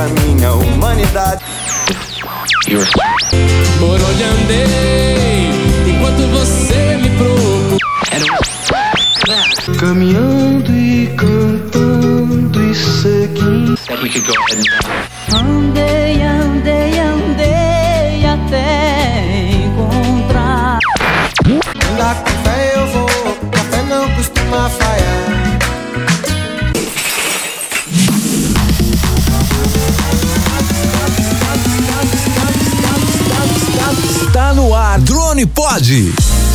a minha humanidade. Por onde andei enquanto você me procurou. Caminhando e cantando e seguindo. Andei, andei, andei até encontrar. Andar com fé eu vou, café não costuma falhar. No ar Drone Pod.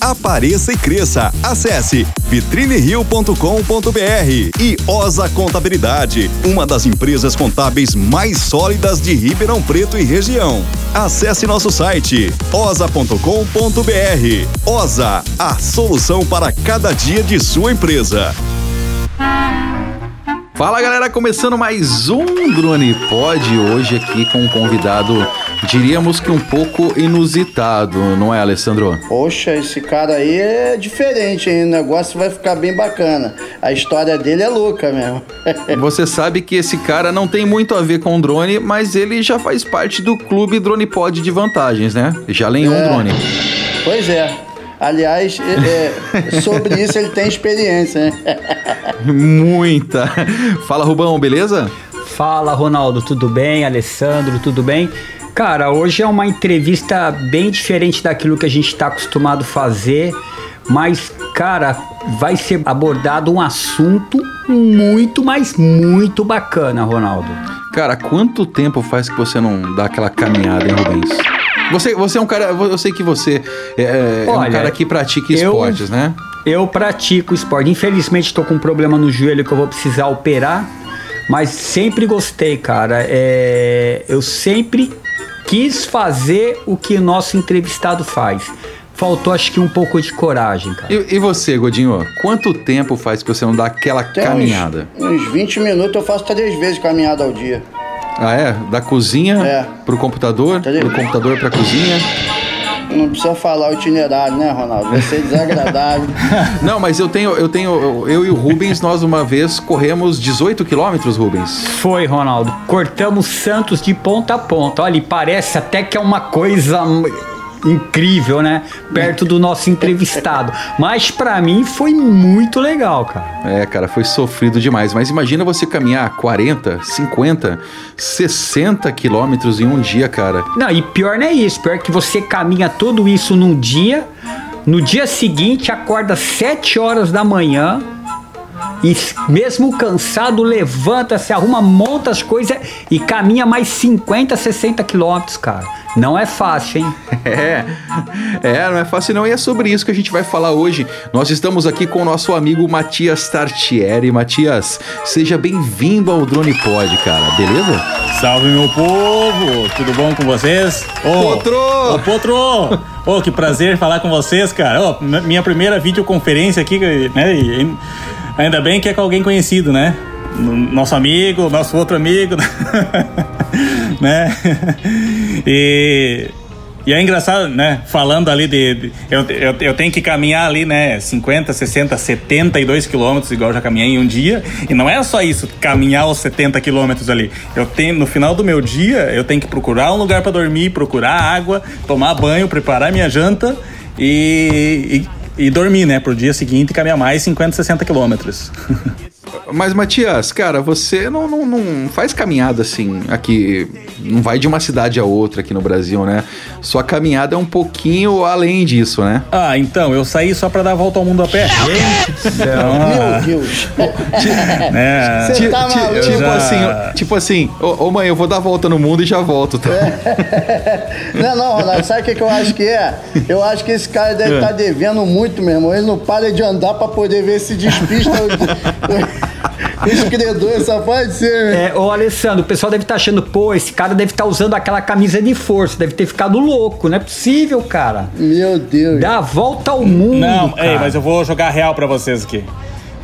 Apareça e cresça. Acesse vitrinerio.com.br e Osa Contabilidade, uma das empresas contábeis mais sólidas de Ribeirão Preto e região. Acesse nosso site osa.com.br. Osa, a solução para cada dia de sua empresa. Fala galera, começando mais um Drone Pod, hoje aqui com um convidado, diríamos que um pouco inusitado, não é Alessandro? Poxa, esse cara aí é diferente, hein? O negócio vai ficar bem bacana. A história dele é louca mesmo. Você sabe que esse cara não tem muito a ver com drone, mas ele já faz parte do clube Drone Pod de vantagens, né? Já lenhou É. um drone. pois é. Aliás, é- é, sobre isso ele tem experiência, né? Muita. Fala Rubão, beleza? Fala, Ronaldo, tudo bem? Alessandro, tudo bem? Cara, hoje é uma entrevista bem diferente daquilo que a gente está acostumado a fazer, mas, cara, vai ser abordado um assunto muito, mas muito bacana, Ronaldo. Cara, quanto tempo faz que você não dá aquela caminhada, hein, Rubens? Você, você é um cara, eu sei que você é, é um Olha, cara que pratica eu- esportes, né? Eu pratico esporte. Infelizmente, estou com um problema no joelho que eu vou precisar operar, mas sempre gostei, cara. É, Eu sempre quis fazer o que o nosso entrevistado faz. Faltou, acho que, um pouco de coragem, cara. E, e você, Godinho, quanto tempo faz que você não dá aquela Tem uns- caminhada? Uns, 20 minutos eu faço três vezes caminhada ao dia. Ah, é? Da cozinha É. pro computador, do computador pra cozinha. Não precisa falar o itinerário, né, Ronaldo? Vai ser desagradável. Não, mas eu tenho, eu tenho, eu- e o Rubens, nós uma vez corremos 18 quilômetros, Rubens. Foi, Ronaldo. Cortamos Santos de ponta a ponta. Olha, e parece até que é uma coisa incrível, né? Perto do nosso entrevistado. Mas pra mim foi muito legal, cara. É, cara, foi sofrido demais. Mas imagina você caminhar 40, 50, 60 quilômetros em um dia, cara. Não, e pior não é isso. Pior que você caminha tudo isso num dia. No dia seguinte, acorda 7 horas da manhã. E mesmo cansado, levanta, se arruma, monta as coisas e caminha mais 50, 60 quilômetros, cara. Não é fácil, hein? É, é, não é fácil não. E é sobre isso que a gente vai falar hoje. Nós estamos aqui com o nosso amigo Matias Tartieri. Matias, seja bem-vindo ao Drone Pod, cara, beleza? Salve meu povo, tudo bom com vocês? Ô, Potro! Ô Potro! Ô, que prazer falar com vocês, cara. Ô, minha primeira videoconferência aqui, né? e ainda bem que é com alguém conhecido, né? Nosso amigo, nosso outro amigo, né? E, e é engraçado, né? Falando ali de. de- eu, eu, eu tenho que caminhar ali, né? 50, 60, 72 quilômetros, igual eu já caminhei em um dia. E não é só isso, caminhar os 70 quilômetros ali. Eu tenho, no final do meu dia, eu tenho que procurar um lugar para dormir, procurar água, tomar banho, preparar minha janta e, e, e dormir, né? Pro dia seguinte caminhar mais 50, 60 quilômetros. Mas, Matias, cara, você não, não, não faz caminhada assim aqui. Não vai de uma cidade a outra aqui no Brasil, né? Sua caminhada é um pouquinho além disso, né? Ah, então, eu saí só para dar a volta ao mundo a pé. Meu Deus. né? Você tá maluco? tipo Já- assim, tipo assim, ô, ô, mãe, eu vou dar a volta no mundo e já volto, tá? Não, não, Ronaldo, sabe o que, que eu acho que é? Eu acho que esse cara deve estar devendo muito, meu irmão. Ele não para de andar pra poder ver se despista. Escredor, só pode ser. É, ô Alessandro, o pessoal deve estar achando, pô, esse cara deve estar usando aquela camisa de força, deve ter ficado louco, não é possível, cara. Meu Deus. Dá a volta ao mundo. Não, cara. ei, mas eu vou jogar real pra vocês aqui.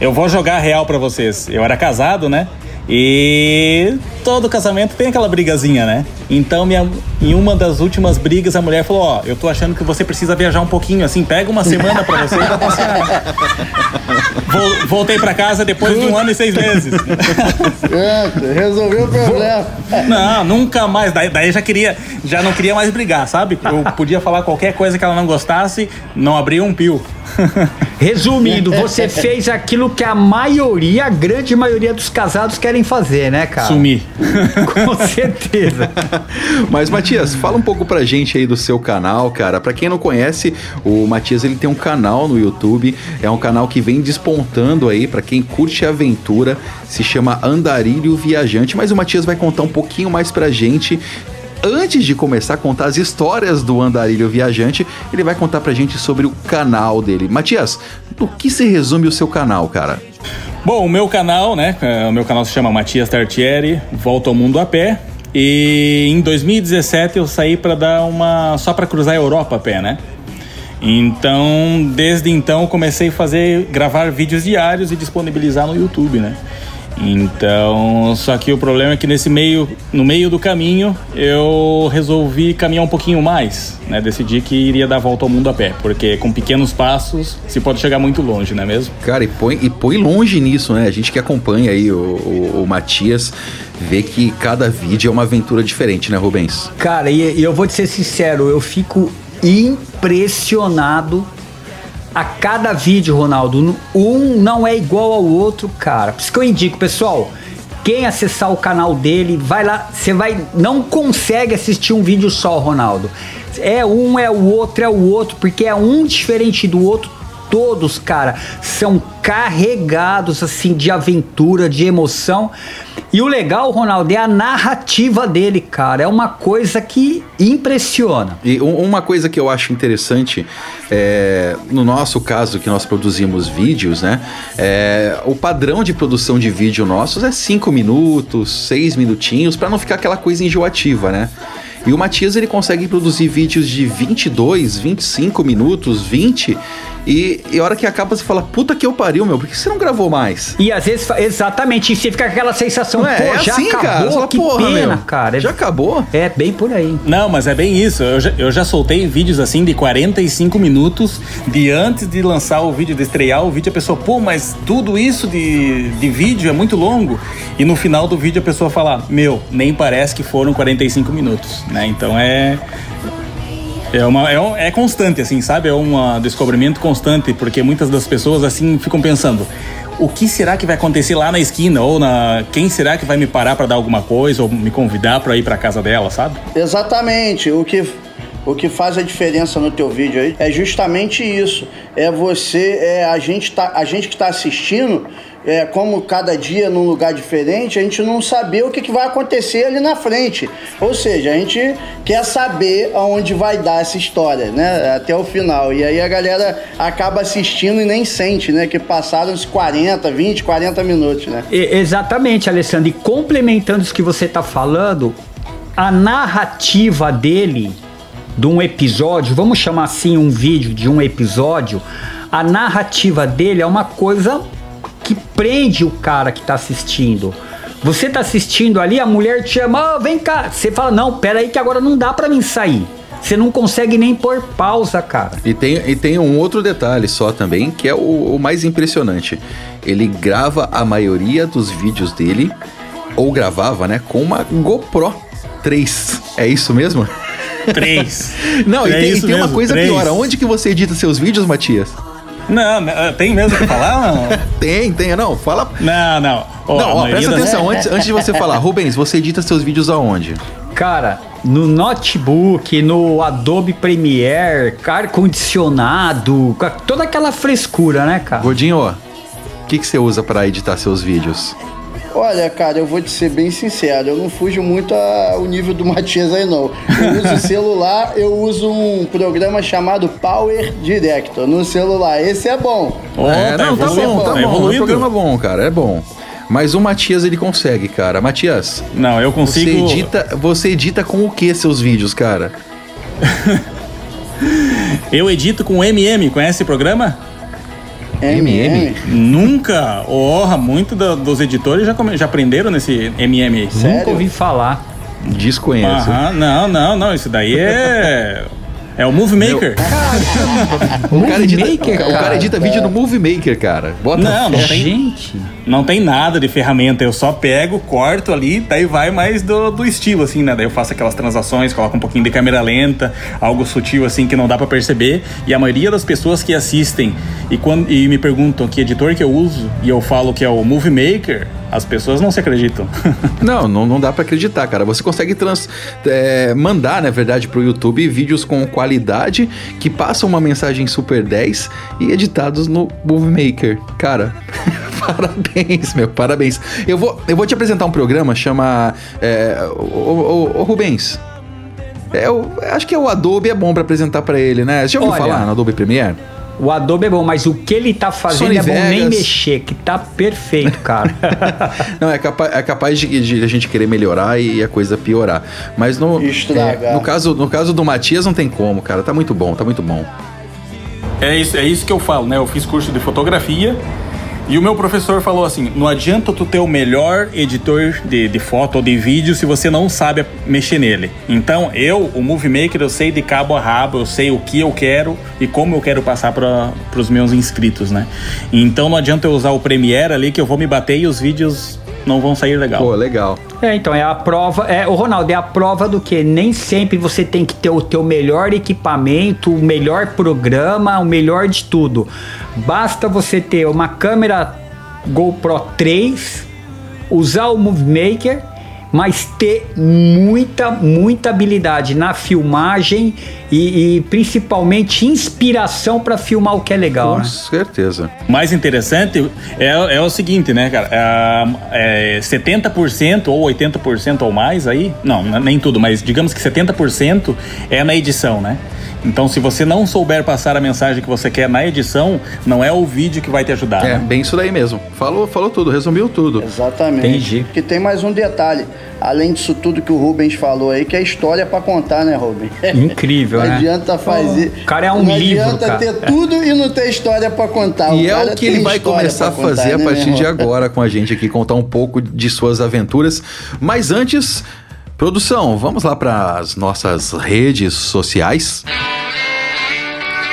Eu vou jogar real pra vocês. Eu era casado, né? E todo casamento tem aquela brigazinha, né? Então, minha, em uma das últimas brigas, a mulher falou: Ó, eu tô achando que você precisa viajar um pouquinho, assim, pega uma semana pra você e vai passear. Vol- Voltei pra casa depois de um ano e seis meses. Pronto, resolveu o problema. Não, nunca mais. Daí, daí já queria, já não queria mais brigar, sabe? Eu podia falar qualquer coisa que ela não gostasse, não abria um pio. Resumindo, você fez aquilo que a maioria, a grande maioria dos casados querem fazer, né, cara? Sumir. Com certeza. Mas Matias, fala um pouco pra gente aí do seu canal, cara. Pra quem não conhece, o Matias ele tem um canal no YouTube, é um canal que vem despontando aí pra quem curte aventura, se chama Andarilho Viajante, mas o Matias vai contar um pouquinho mais pra gente. Antes de começar a contar as histórias do Andarilho Viajante, ele vai contar pra gente sobre o canal dele. Matias, do que se resume o seu canal, cara? Bom, o meu canal, né? é, O meu canal se chama Matias Tartieri, Volta ao Mundo a Pé. E em 2017 eu saí para dar uma. só para cruzar a Europa a pé, né? Então, desde então comecei a fazer, gravar vídeos diários e disponibilizar no YouTube, né? Então, só que o problema é que nesse meio, no meio do caminho, eu resolvi caminhar um pouquinho mais, né? Decidi que iria dar a volta ao mundo a pé, porque com pequenos passos se pode chegar muito longe, não é mesmo? Cara, e põe, e põe longe nisso, né? A gente que acompanha aí o, o, o Matias vê que cada vídeo é uma aventura diferente, né, Rubens? Cara, e, e eu vou te ser sincero, eu fico impressionado a cada vídeo, Ronaldo. Um não é igual ao outro, cara. Por isso que eu indico, pessoal. Quem acessar o canal dele, vai lá, você vai, não consegue assistir um vídeo só, Ronaldo. É um, é o outro, é o outro, porque é um diferente do outro. Todos, cara, são carregados assim de aventura, de emoção. E o legal, Ronaldo, é a narrativa dele, cara. É uma coisa que impressiona. E um- uma coisa que eu acho interessante, é, no nosso caso, que nós produzimos vídeos, né? é, o padrão de produção de vídeo nossos é 5 minutos, 6 minutinhos, pra não ficar aquela coisa enjoativa, né? E o Matias ele consegue produzir vídeos de 22, 25 minutos, 20, e, e a hora que acaba você fala, puta que eu pariu, meu, por que você não gravou mais? E às vezes, exatamente, e você fica com aquela sensação, é, pô, é já assim, acabou, cara. Fala, que porra, pena, meu, cara. Já acabou? É bem por aí. Não, mas é bem isso. Eu já, eu já soltei vídeos assim de 45 minutos de antes de lançar o vídeo, de estrear o vídeo, a pessoa, pô, mas tudo isso de, de vídeo é muito longo. E no final do vídeo a pessoa fala, meu, nem parece que foram 45 minutos, né? Então é. É, uma, é, é constante, assim, sabe? É um descobrimento constante, porque muitas das pessoas, assim, ficam pensando: o que será que vai acontecer lá na esquina? Ou na. Quem será que vai me parar para dar alguma coisa? Ou me convidar para ir para casa dela, sabe? Exatamente. O que, o que faz a diferença no teu vídeo aí é justamente isso. É você, é a gente, tá, a gente que está assistindo, é, como cada dia num lugar diferente, a gente não saber o que, que vai acontecer ali na frente. Ou seja, a gente quer saber aonde vai dar essa história, né? Até o final. E aí a galera acaba assistindo e nem sente, né? Que passaram uns 40, 20, 40 minutos, né? E- exatamente, Alessandro. E complementando isso que você tá falando, a narrativa dele de um episódio, vamos chamar assim um vídeo de um episódio, a narrativa dele é uma coisa que prende o cara que tá assistindo. Você tá assistindo ali, a mulher te chama, "Ô, vem cá. Você fala, não, pera aí que agora não dá pra mim sair. Você não consegue nem pôr pausa, cara. E tem, e tem um outro detalhe só também, que é o, o mais impressionante. Ele grava a maioria dos vídeos dele, ou gravava, né, com uma GoPro 3. É isso mesmo? Três. Não, e É tem, e tem uma mesmo, coisa três. pior. Aonde que você edita seus vídeos, Matias? Não, tem mesmo que falar? Não, Tem, tem. Não, fala. não. não. Ó, não, ó, presta das- atenção. Antes, antes de você falar, Rubens, você edita seus vídeos aonde? Cara, no notebook, no Adobe Premiere, ar-condicionado, toda aquela frescura, né, cara? Gordinho, ó, o que, que você usa pra editar seus vídeos? Olha, cara, eu vou te ser bem sincero, eu não fujo muito ao nível do Matias aí, não. Eu uso celular, eu uso um programa chamado Power Director no celular. Esse é bom. Ó, é, tá não, tá evoluindo, bom, tá tá bom. É um programa bom, cara, é bom. Mas o Matias ele consegue, cara. Matias, Não, eu consigo. você edita, você edita com o que seus vídeos, cara? Eu edito com MM, conhece esse programa? MM. Nunca. Orra, muito da- dos editores já, come- já aprenderam nesse MM. Nunca Sério? ouvi falar. Desconheço. Aham, não, não, não. Isso daí é. É o Movie Maker. O cara edita, o cara cara. edita vídeo no Movie Maker, cara. Bota Não, não tem, Gente, não tem nada de ferramenta. Eu só pego, corto ali, daí vai mais do, do estilo, assim, né? Daí eu faço aquelas transações, coloco um pouquinho de câmera lenta, algo sutil, assim, que não dá pra perceber. E a maioria das pessoas que assistem e, quando, e me perguntam que editor que eu uso, e eu falo que é o Movie Maker, as pessoas não se acreditam. Não, não, não dá pra acreditar, cara. Você consegue trans, é, mandar, na verdade, pro YouTube vídeos com qualidade que passam uma mensagem Super 10 e editados no Movie Maker. Cara, parabéns, meu, parabéns. Eu vou, eu vou te apresentar um programa, chama. É, ô, ô, ô, Rubens. É, eu acho que é o Adobe é bom pra apresentar pra ele, né? Você já ouviu Olha, falar no Adobe Premiere? o Adobe é bom, mas o que ele tá fazendo Sony é bom nem Vegas. mexer, que tá perfeito, cara. Não, é capaz, é capaz de, de a gente querer melhorar e a coisa piorar. Mas no, é, no, caso, no caso do Matias não tem como, cara. Tá muito bom, tá muito bom. É isso, é isso que eu falo, né? Eu fiz curso de fotografia e o meu professor falou assim: não adianta tu ter o melhor editor de, de foto ou de vídeo se você não sabe mexer nele. Então, eu, o Movie Maker, eu sei de cabo a rabo, eu sei o que eu quero e como eu quero passar para os meus inscritos, né? Então, não adianta eu usar o Premiere ali que eu vou me bater e os vídeos não vão sair legal. Pô, legal. É, então, é a prova. É, o Ronaldo, é a prova do que nem sempre você tem que ter o teu melhor equipamento, o melhor programa, o melhor de tudo. Basta você ter uma câmera GoPro 3, usar o Movie Maker, mas ter muita, muita habilidade na filmagem e, e principalmente inspiração para filmar o que é legal, Com né? certeza. O mais interessante é, é o seguinte, né, cara? É, é 70% ou 80% ou mais aí, não, nem tudo, mas digamos que 70% é na edição, né? Então, se você não souber passar a mensagem que você quer na edição, não é o vídeo que vai te ajudar. É, né? bem isso daí mesmo. Falou, falou tudo, resumiu tudo. Exatamente. Entendi. Que tem mais um detalhe. Além disso tudo que o Rubens falou aí, que é história pra contar, né, Rubens? Incrível, Não né? adianta fazer. O cara é um não livro, adianta cara. ter tudo e não ter história pra contar. E é cara o que ele vai começar a pra contar, fazer a né, partir meu de agora com a gente aqui, contar um pouco de suas aventuras. Mas antes, produção, vamos lá para as nossas redes sociais.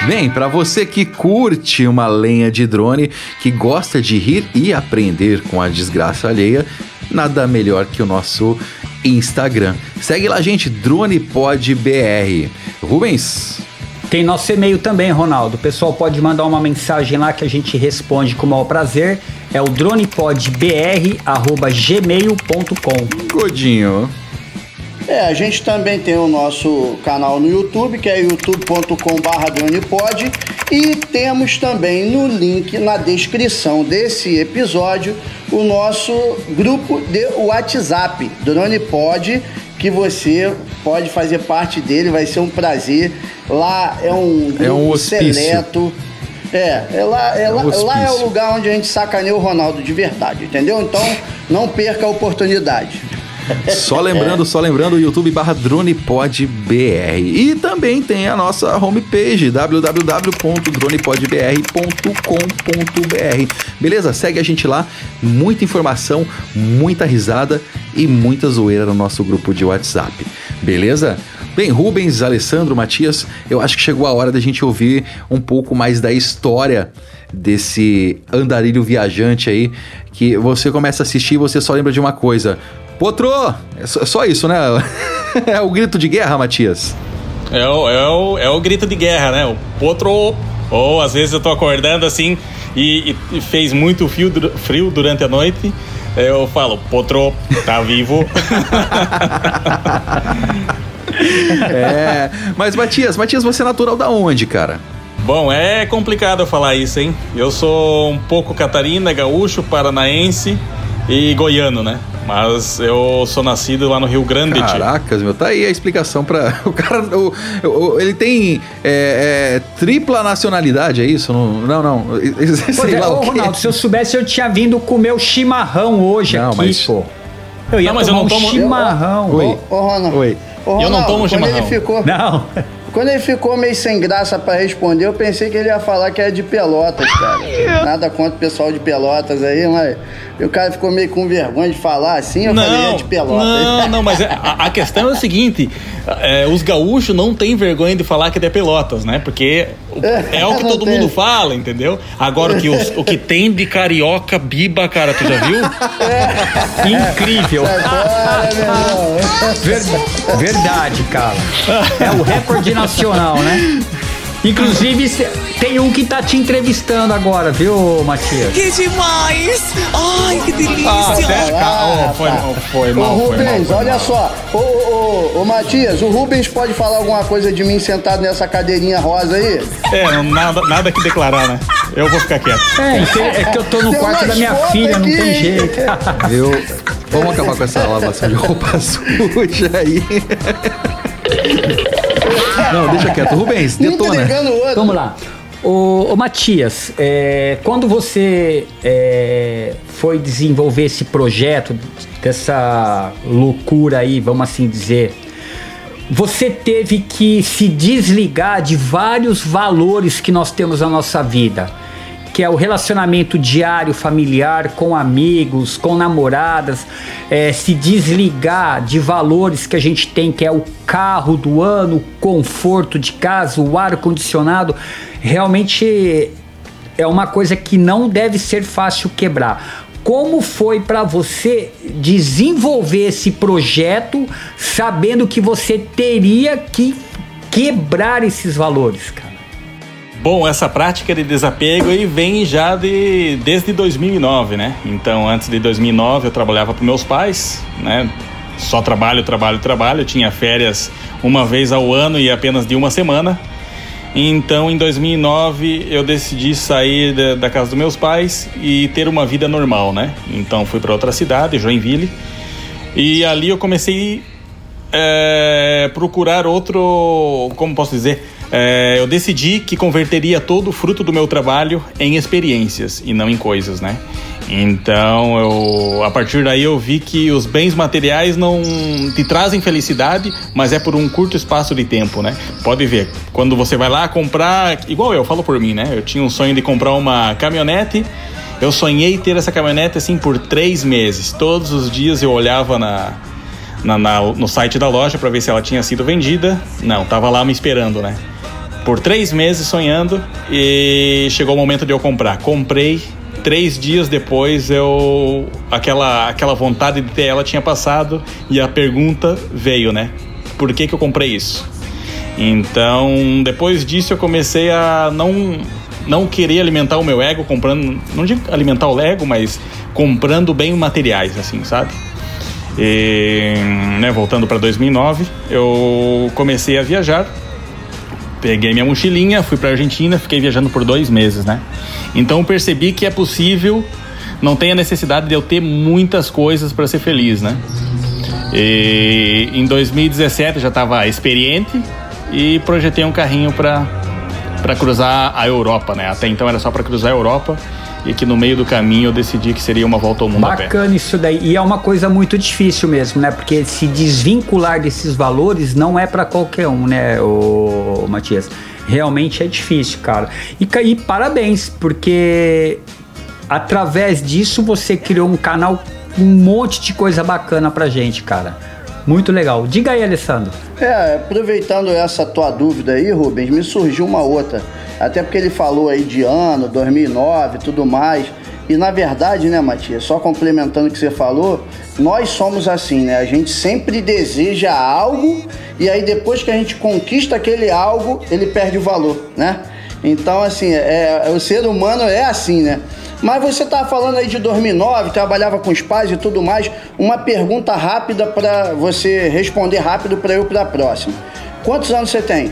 Bem, para você que curte uma lenha de drone, que gosta de rir e aprender com a desgraça alheia, nada melhor que o nosso Instagram. Segue lá, gente, DronePodBR. Rubens, Tem nosso e-mail também, Ronaldo. O pessoal pode mandar uma mensagem lá que a gente responde com o maior prazer. É o dronepodbr.gmail.com. Godinho. É, a gente também tem o nosso canal no YouTube, que é youtube.com.br dronepod. E temos também no link na descrição desse episódio o nosso grupo de WhatsApp, DronePod, que você pode fazer parte dele, vai ser um prazer. Lá é um grupo É um seleto. É, é lá, é, É um lá, lá é o lugar onde a gente sacaneia o Ronaldo de verdade, entendeu? Então não perca a oportunidade. Só lembrando, só lembrando, YouTube barra DronePodBR. E também tem a nossa homepage, www.dronepodbr.com.br. Beleza? Segue a gente lá, muita informação, muita risada e muita zoeira no nosso grupo de WhatsApp. Beleza? Bem, Rubens, Alessandro, Matias, eu acho que chegou a hora da gente ouvir um pouco mais da história desse andarilho viajante aí, que você começa a assistir e você só lembra de uma coisa. Potrô! É só, é só isso, né? É o grito de guerra, Matias. É o, é, o, é o grito de guerra, né? O potro. Ou às vezes eu tô acordando assim e, e fez muito frio, frio durante a noite. Eu falo, potro, tá vivo. É. Mas, Matias, Matias, você é natural da onde, cara? Bom, é complicado eu falar isso, hein? Eu sou um pouco catarina, gaúcho, paranaense e goiano, né? Mas eu sou nascido lá no Rio Grande. tio. Caracas, meu, tá aí a explicação pra. O cara. o- o- ele tem é, é, tripla nacionalidade, é isso? Não, não. não. Sei é, lá ô, o quê. Ronaldo, se eu soubesse, eu tinha vindo comer o chimarrão hoje Não, aqui, mas- pô. Eu ia Não, mas eu tomar não um tomo- chimarrão. Oi. Ô, Ronaldo. Oi. Ô, Eu não Ronaldo, tomo quando chimarrão. Ele ficou, Não. Quando ele ficou meio sem graça pra responder, eu pensei que ele ia falar que é de Pelotas, cara. Nada contra o pessoal de Pelotas aí, mas o cara ficou meio com vergonha de falar assim, eu falei, é de Pelotas. Não, não, mas é- a, a questão é o seguinte: é, os gaúchos não têm vergonha de falar que é de Pelotas, né? Porque o- é o que Não todo mundo fala, entendeu? Agora o que, os- o que tem de carioca biba, cara, tu já viu? Incrível. Fora, meu irmão. Ver- verdade, cara. É o recorde nacional, né? Inclusive, tem um que tá te entrevistando agora, viu, Matias? Que demais! Ai, que delícia! Ah, cara? Ah, Oh, foi, tá. oh, foi Ô, mal, foi mal. Rubens, foi olha mal. só. Ô, ô, ô, ô, Matias, o Rubens pode falar alguma coisa de mim sentado nessa cadeirinha rosa aí? É, não- nada, nada que declarar, né? Eu vou ficar quieto. É, é que eu tô no Tem quarto da minha filha, não aqui, tem hein? jeito. Eu. Vamos acabar com essa lavação de roupa suja aí. Não, deixa quieto. Rubens, Um detona. outro. Vamos lá. Ô, ô, Matias, é, quando você é, foi desenvolver esse projeto, dessa loucura aí, vamos assim dizer, você teve que se desligar de vários valores que nós temos na nossa vida, que é o relacionamento diário, familiar, com amigos, com namoradas, é, se desligar de valores que a gente tem, que é o carro do ano, o conforto de casa, o ar condicionado, realmente é uma coisa que não deve ser fácil quebrar. Como foi para você desenvolver esse projeto sabendo que você teria que quebrar esses valores, cara? Bom, essa prática de desapego aí vem já de desde 2009, né? Então, antes de 2009 eu trabalhava para meus pais, né? Só trabalho, trabalho, trabalho. Eu tinha férias uma vez ao ano e apenas de uma semana. Então, em 2009 eu decidi sair da, da casa dos meus pais e ter uma vida normal, né? Então, fui para outra cidade, Joinville, e ali eu comecei é, procurar outro, como posso dizer, é, eu decidi que converteria todo o fruto do meu trabalho em experiências e não em coisas, né? Então, eu, a partir daí eu vi que os bens materiais não te trazem felicidade, mas é por um curto espaço de tempo, né? Pode ver, quando você vai lá comprar, igual eu, falo por mim, né? Eu tinha um sonho de comprar uma caminhonete, eu sonhei ter essa caminhonete assim por três meses. Todos os dias eu olhava na, na- na- no site da loja para ver se ela tinha sido vendida. Não, tava lá me esperando, né? Por três meses sonhando e chegou o momento de eu comprar. Comprei. Três dias depois eu aquela aquela vontade de ter ela tinha passado e a pergunta veio, né? Por que que eu comprei isso? Então depois disso eu comecei a não não querer alimentar o meu ego comprando não digo alimentar o ego, mas comprando bem materiais assim, sabe? E, né, voltando para 2009, eu comecei a viajar. Peguei minha mochilinha, fui para Argentina, fiquei viajando por dois meses, né? Então percebi que é possível, não tem a necessidade de eu ter muitas coisas para ser feliz, né? E em 2017 eu já estava experiente e projetei um carrinho para para cruzar a Europa, né? Até então era só para cruzar a Europa e que no meio do caminho eu decidi que seria uma volta ao mundo a pé. Bacana isso daí. E é uma coisa muito difícil mesmo, né? Porque se desvincular desses valores não é pra qualquer um, né, o Matias? Realmente é difícil, cara. E, e parabéns, porque através disso você criou um canal com um monte de coisa bacana pra gente, cara. Muito legal. Diga aí, Alessandro. É, aproveitando essa tua dúvida aí, Rubens, me surgiu uma outra. Até porque ele falou aí de ano, 2009 e tudo mais. E na verdade, né, Matias, só complementando o que você falou, nós somos assim, né? A gente sempre deseja algo e aí depois que a gente conquista aquele algo, ele perde o valor, né? Então, assim, é, o ser humano é assim, né? Mas você estava falando aí de 2009, trabalhava com os pais e tudo mais. Uma pergunta rápida para você responder rápido para eu para a próxima. Quantos anos você tem?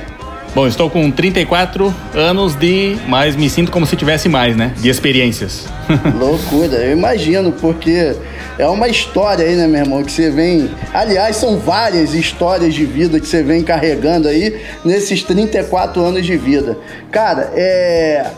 Bom, estou com 34 anos de, mas me sinto como se tivesse mais, né? De experiências. Loucura, eu imagino, porque é uma história aí, né, meu irmão? Que você vem. Aliás, são várias histórias de vida que você vem carregando aí nesses 34 anos de vida. Cara, é.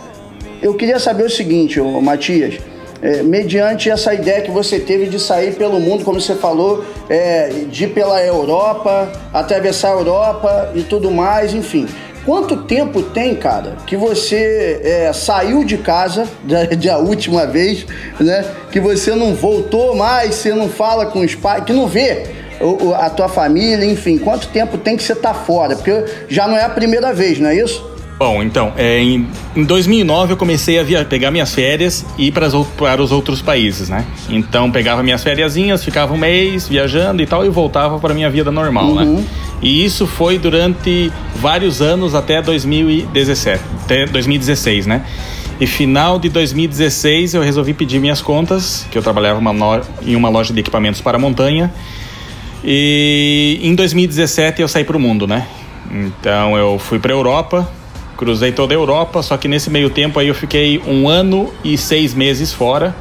Eu queria saber o seguinte, Matias. É, mediante essa ideia que você teve de sair pelo mundo, como você falou, é, de ir pela Europa, atravessar a Europa e tudo mais, enfim. Quanto tempo tem, cara, que você é, saiu de casa da, da, última vez, né? Que você não voltou mais, você não fala com os pais, que não vê o, a tua família, enfim. Quanto tempo tem que você tá fora? Porque já não é a primeira vez, não é isso? Bom, então, é, em, em 2009 eu comecei a via, pegar minhas férias e ir para, as, para os outros países, né? Então pegava minhas fériasinhas, ficava um mês viajando e tal e voltava para minha vida normal, né? uhum. né? E isso foi durante vários anos até 2017, até 2016, né? E final de 2016 eu resolvi pedir minhas contas, que eu trabalhava uma em uma loja de equipamentos para montanha. E em 2017 eu saí para o mundo, né? Então eu fui para a Europa, cruzei toda a Europa, só que nesse meio tempo aí eu fiquei um ano e seis meses fora,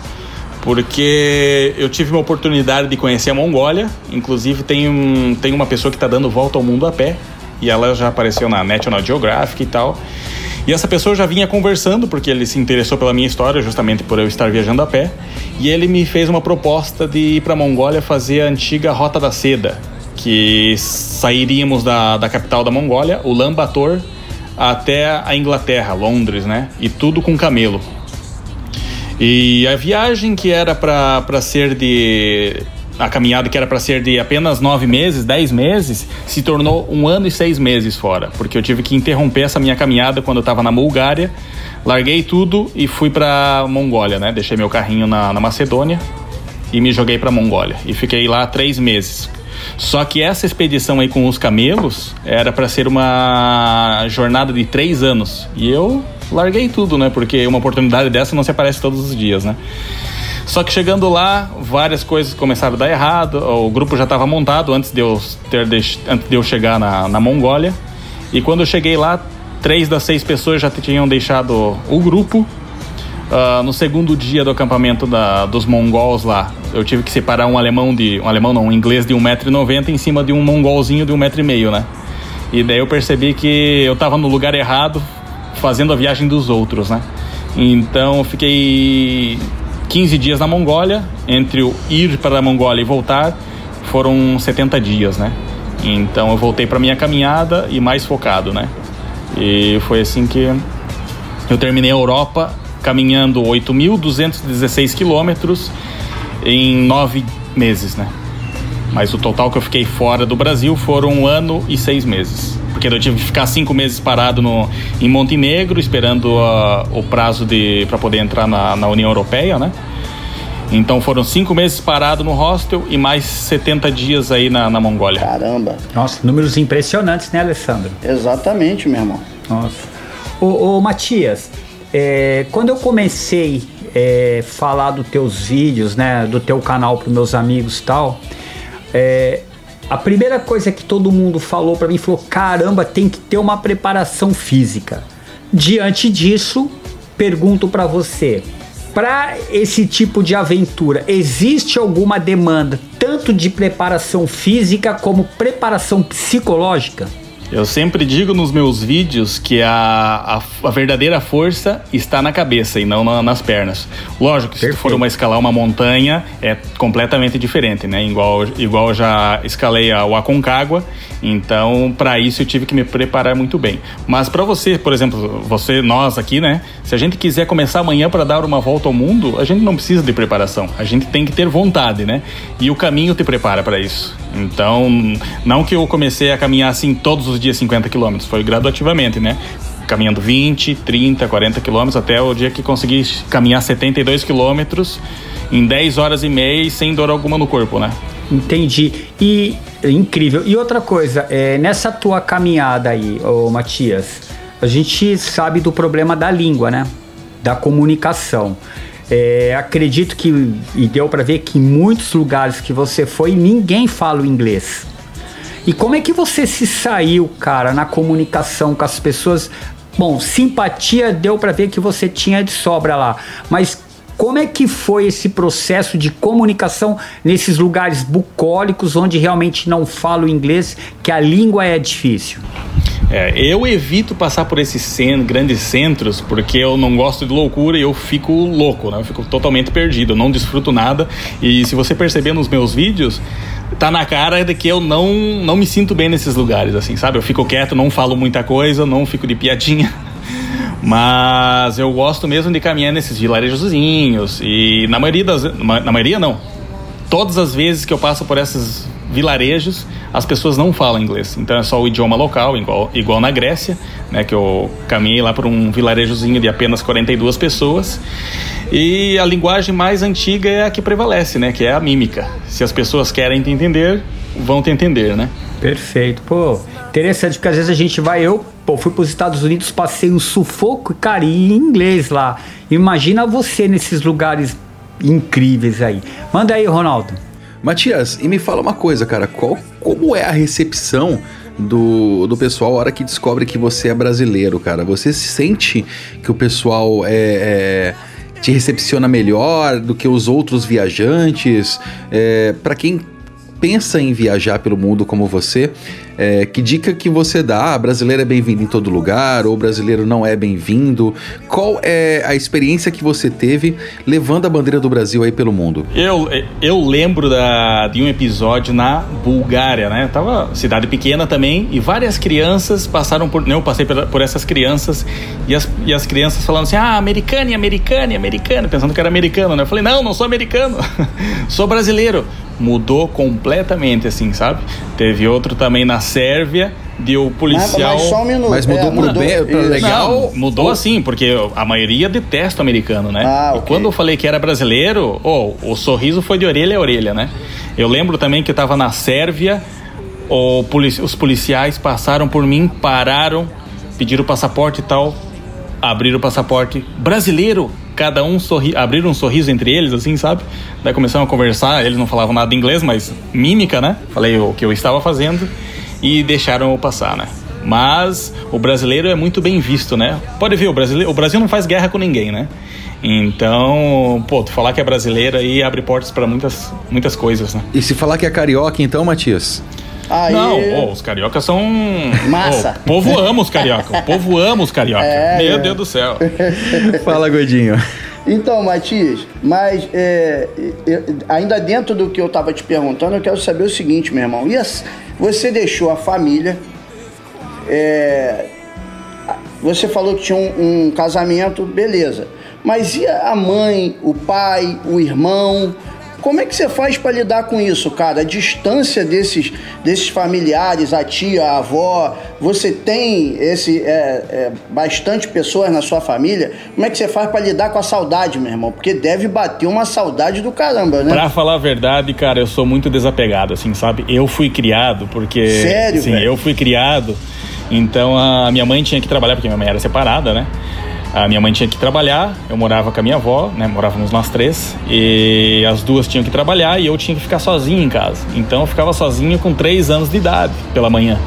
porque eu tive uma oportunidade de conhecer a Mongólia, inclusive tem, um, tem uma pessoa que está dando volta ao mundo a pé, e ela já apareceu na National Geographic e tal. E essa pessoa já vinha conversando, porque ele se interessou pela minha história, justamente por eu estar viajando a pé. E ele me fez uma proposta de ir para a Mongólia fazer a antiga Rota da Seda, que sairíamos da, da capital da Mongólia, Ulaanbaatar, até a Inglaterra, Londres, né? E tudo com camelo. E a viagem que era para ser de. A caminhada que era para ser de apenas nove meses, dez meses, se tornou um ano e seis meses fora, porque eu tive que interromper essa minha caminhada quando eu estava na Bulgária, larguei tudo e fui para Mongólia, né? Deixei meu carrinho na, na Macedônia e me joguei para Mongólia e fiquei lá três meses só que essa expedição aí com os camelos era para ser uma jornada de três anos. E eu larguei tudo, né? Porque uma oportunidade dessa não se aparece todos os dias, né? Só que chegando lá, várias coisas começaram a dar errado. O grupo já estava montado antes de eu, ter antes de eu chegar na, na Mongólia. E quando eu cheguei lá, três das seis pessoas já tinham deixado o grupo Uh, no segundo dia do acampamento da, dos mongols lá, eu tive que separar um alemão de. Um alemão não, um inglês de 1,90m em cima de um mongolzinho de 1,5m, né? E daí eu percebi que eu tava no lugar errado, fazendo a viagem dos outros, né? Então eu fiquei 15 dias na Mongólia, entre o ir para a Mongólia e voltar, foram 70 dias, né? Então eu voltei para minha caminhada e mais focado, né? E foi assim que eu terminei a Europa caminhando 8.216 quilômetros em nove meses, né? Mas o total que eu fiquei fora do Brasil foram um ano e seis meses. Porque eu tive que ficar cinco meses parado no, em Montenegro, esperando uh, o prazo de para poder entrar na, na União Europeia, né? Então foram cinco meses parado no hostel e mais 70 dias aí na, na Mongólia. Caramba. Nossa, números impressionantes, né, Alessandro? Exatamente, meu irmão. Nossa. Ô, ô Matias, é, quando eu comecei é, falar dos teus vídeos, né, do teu canal para meus amigos e tal, é, a primeira coisa que todo mundo falou para mim falou: caramba, tem que ter uma preparação física. Diante disso, pergunto para você: para esse tipo de aventura, existe alguma demanda tanto de preparação física como preparação psicológica? Eu sempre digo nos meus vídeos que a, a, a verdadeira força está na cabeça e não na, nas pernas. Lógico, se for uma escalar uma montanha, é completamente diferente, né? Igual, igual eu já escalei a, o Aconcagua, então para isso eu tive que me preparar muito bem. Mas para você, por exemplo, você, nós aqui, né? Se a gente quiser começar amanhã para dar uma volta ao mundo, a gente não precisa de preparação. A gente tem que ter vontade, né? E o caminho te prepara para isso. Então, não que eu comecei a caminhar assim todos os dias 50 quilômetros, foi gradativamente, né? Caminhando 20, 30, 40 quilômetros até o dia que consegui caminhar 72 quilômetros em 10 horas e meia e sem dor alguma no corpo, né? Entendi. E incrível. E outra coisa, é, nessa tua caminhada aí, ô Matias, a gente sabe do problema da língua, né? Da comunicação. É, acredito que, e deu para ver que em muitos lugares que você foi, ninguém fala o inglês. E como é que você se saiu, cara, na comunicação com as pessoas? Bom, simpatia deu para ver que você tinha de sobra lá, mas como é que foi esse processo de comunicação nesses lugares bucólicos onde realmente não falo inglês, que a língua é difícil? É, eu evito passar por esses cen grandes centros porque eu não gosto de loucura e eu fico louco, né? Eu fico totalmente perdido, eu não desfruto nada. E se você perceber nos meus vídeos, tá na cara de que eu não, não me sinto bem nesses lugares, assim, sabe? Eu fico quieto, não falo muita coisa, não fico de piadinha. Mas eu gosto mesmo de caminhar nesses vilarejozinhos e na maioria das na maioria não. Todas as vezes que eu passo por esses vilarejos, as pessoas não falam inglês. Então é só o idioma local, igual, igual na Grécia, né, que eu caminhei lá por um vilarejozinho de apenas 42 pessoas. E a linguagem mais antiga é a que prevalece, né, que é a mímica. Se as pessoas querem te entender, vão te entender, né? Perfeito. Pô, interessante porque às vezes a gente vai, eu pô, fui para os Estados Unidos, passei um sufoco, cara, em inglês lá. Imagina você nesses lugares incríveis aí. Manda aí, Ronaldo. Matias, e me fala uma coisa, cara, qual, como é a recepção do, do pessoal a hora que descobre que você é brasileiro, cara? Você sente que o pessoal é, é te recepciona melhor do que os outros viajantes? É, para quem pensa em viajar pelo mundo como você, é, que dica que você dá? Ah, brasileiro é bem-vindo em todo lugar ou brasileiro não é bem-vindo? Qual é a experiência que você teve levando a bandeira do Brasil aí pelo mundo? Eu, eu lembro da, de um episódio na Bulgária, né? Tava cidade pequena também e várias crianças passaram por. Eu passei por, por essas crianças e as, e as crianças falando assim: ah, americano, americano, americano, pensando que era americano, né? Eu falei: não, não sou americano, sou brasileiro mudou completamente, assim, sabe? Teve outro também na Sérvia, de o policial. Mas, mas só um minuto. Mas mudou é, pro mudou, bem, pro legal? Não, mudou assim, porque a maioria detesta o americano, né? Ah, okay. E quando eu falei que era brasileiro, oh, o sorriso foi de orelha a orelha, né? Eu lembro também que eu tava na Sérvia, polici os policiais passaram por mim, pararam, pediram o passaporte e tal, abriram o passaporte. Brasileiro! cada um sorri, abriram um sorriso entre eles, assim, sabe? Daí começamos a conversar, eles não falavam nada de inglês, mas mímica, né? Falei o que eu estava fazendo e deixaram eu passar, né? Mas o brasileiro é muito bem visto, né? Pode ver, o, brasileiro, o Brasil não faz guerra com ninguém, né? Então, pô, tu falar que é brasileiro aí abre portas para muitas, muitas coisas, né? E se falar que é carioca, então, Matias? Aí... Não, oh, os cariocas são. Massa. Oh, o povo ama os carioca. O povo ama os carioca. É, Meu é. Deus do céu. Fala, Godinho. Então, Matias, mas é, ainda dentro do que eu estava te perguntando, eu quero saber o seguinte, meu irmão. Yes, você deixou a família. É, você falou que tinha um, um casamento, beleza. Mas e a mãe, o pai, o irmão? Como é que você faz para lidar com isso, cara? A distância desses, desses familiares, a tia, a avó, você tem esse é, é, bastante pessoas na sua família. Como é que você faz para lidar com a saudade, meu irmão? Porque deve bater uma saudade do caramba, né? Pra falar a verdade, cara, eu sou muito desapegado, assim, sabe? Eu fui criado porque. Sério? Sim, eu fui criado. Então a minha mãe tinha que trabalhar, porque minha mãe era separada, né? A minha mãe tinha que trabalhar, eu morava com a minha avó, né? Morávamos nós três. E as duas tinham que trabalhar e eu tinha que ficar sozinho em casa. Então eu ficava sozinho com três anos de idade pela manhã.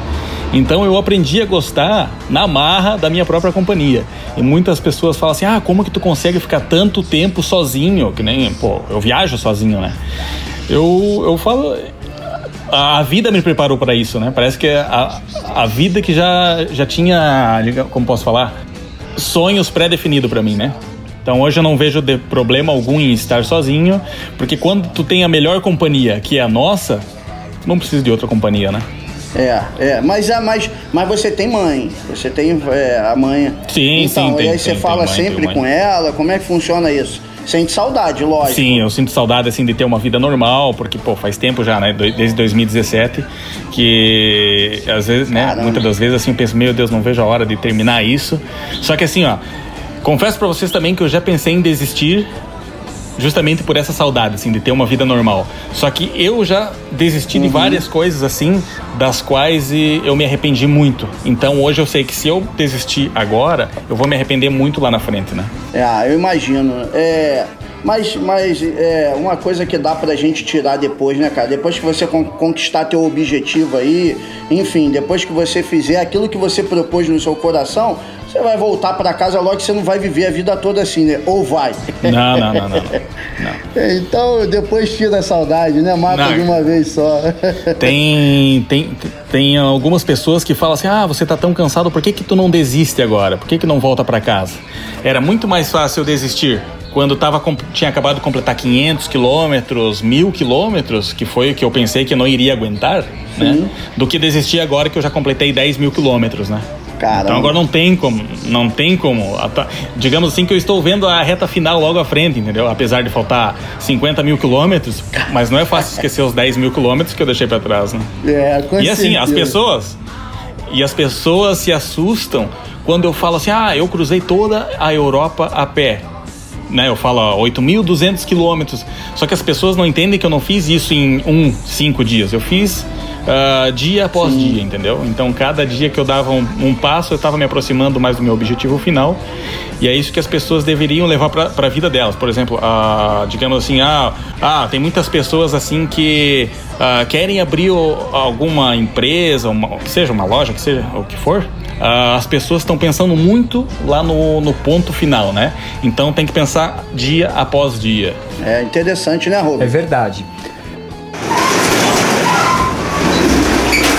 Então eu aprendi a gostar na marra da minha própria companhia. E muitas pessoas falam assim: ah, como que tu consegue ficar tanto tempo sozinho? Que nem, pô, eu viajo sozinho, né? Eu, eu falo. A vida me preparou para isso, né? Parece que a, a vida que já, já tinha, como posso falar, sonhos pré-definidos para mim, né? Então hoje eu não vejo problema algum em estar sozinho, porque quando tu tem a melhor companhia, que é a nossa, tu não precisa de outra companhia, né? É, é, mas, é, mas, mas você tem mãe, você tem é, a mãe. Sim, então, sim. Tem, e aí você tem, fala tem mãe, sempre com ela, como é que funciona isso? Sente saudade, lógico. Sim, eu sinto saudade assim de ter uma vida normal, porque pô, faz tempo já, né, desde 2017, que às vezes, né, Caramba. muitas das vezes assim eu penso, meu Deus, não vejo a hora de terminar isso. Só que assim, ó, confesso para vocês também que eu já pensei em desistir justamente por essa saudade, assim, de ter uma vida normal. Só que eu já desisti uhum. de várias coisas, assim, das quais eu me arrependi muito. Então hoje eu sei que se eu desistir agora, eu vou me arrepender muito lá na frente, né? É, eu imagino. É, Mas, mas é uma coisa que dá pra gente tirar depois, né, cara? Depois que você con- conquistar teu objetivo aí, enfim, depois que você fizer aquilo que você propôs no seu coração, você vai voltar pra casa logo que você não vai viver a vida toda assim, né? Ou vai. Não, não, não, não. então, depois tira a saudade, né? Mata Não. de uma vez só. Tem, tem, tem algumas pessoas que falam assim: ah, você tá tão cansado, por que, que tu não desiste agora? Por que, que não volta pra casa? Era muito mais fácil eu desistir quando tava, tinha acabado de completar 500 quilômetros, mil quilômetros, que foi o que eu pensei que eu não iria aguentar, né? Do que desistir agora que eu já completei 10 mil quilômetros, né? Caramba. Então agora não tem como, não tem como. Digamos assim que eu estou vendo a reta final logo à frente, entendeu? Apesar de faltar 50 mil quilômetros, mas não é fácil esquecer os 10 mil quilômetros que eu deixei pra trás, né? É, com E assim, as pessoas. E as pessoas se assustam quando eu falo assim: ah, eu cruzei toda a Europa a pé. Né, eu falo ó, 8.200 quilômetros. Só que as pessoas não entendem que eu não fiz isso em um, cinco dias. Eu fiz ah, dia após dia, entendeu? Então, cada dia que eu dava um, um passo, eu estava me aproximando mais do meu objetivo final. E é isso que as pessoas deveriam levar para a vida delas. Por exemplo, ah, digamos assim, ah, ah, tem muitas pessoas assim que ah, querem abrir o- alguma empresa, uma, que seja uma loja, que seja o que for. Ah, as pessoas estão pensando muito lá no, no ponto final, né? Então tem que pensar dia após dia. É interessante, né, É Rubens? verdade.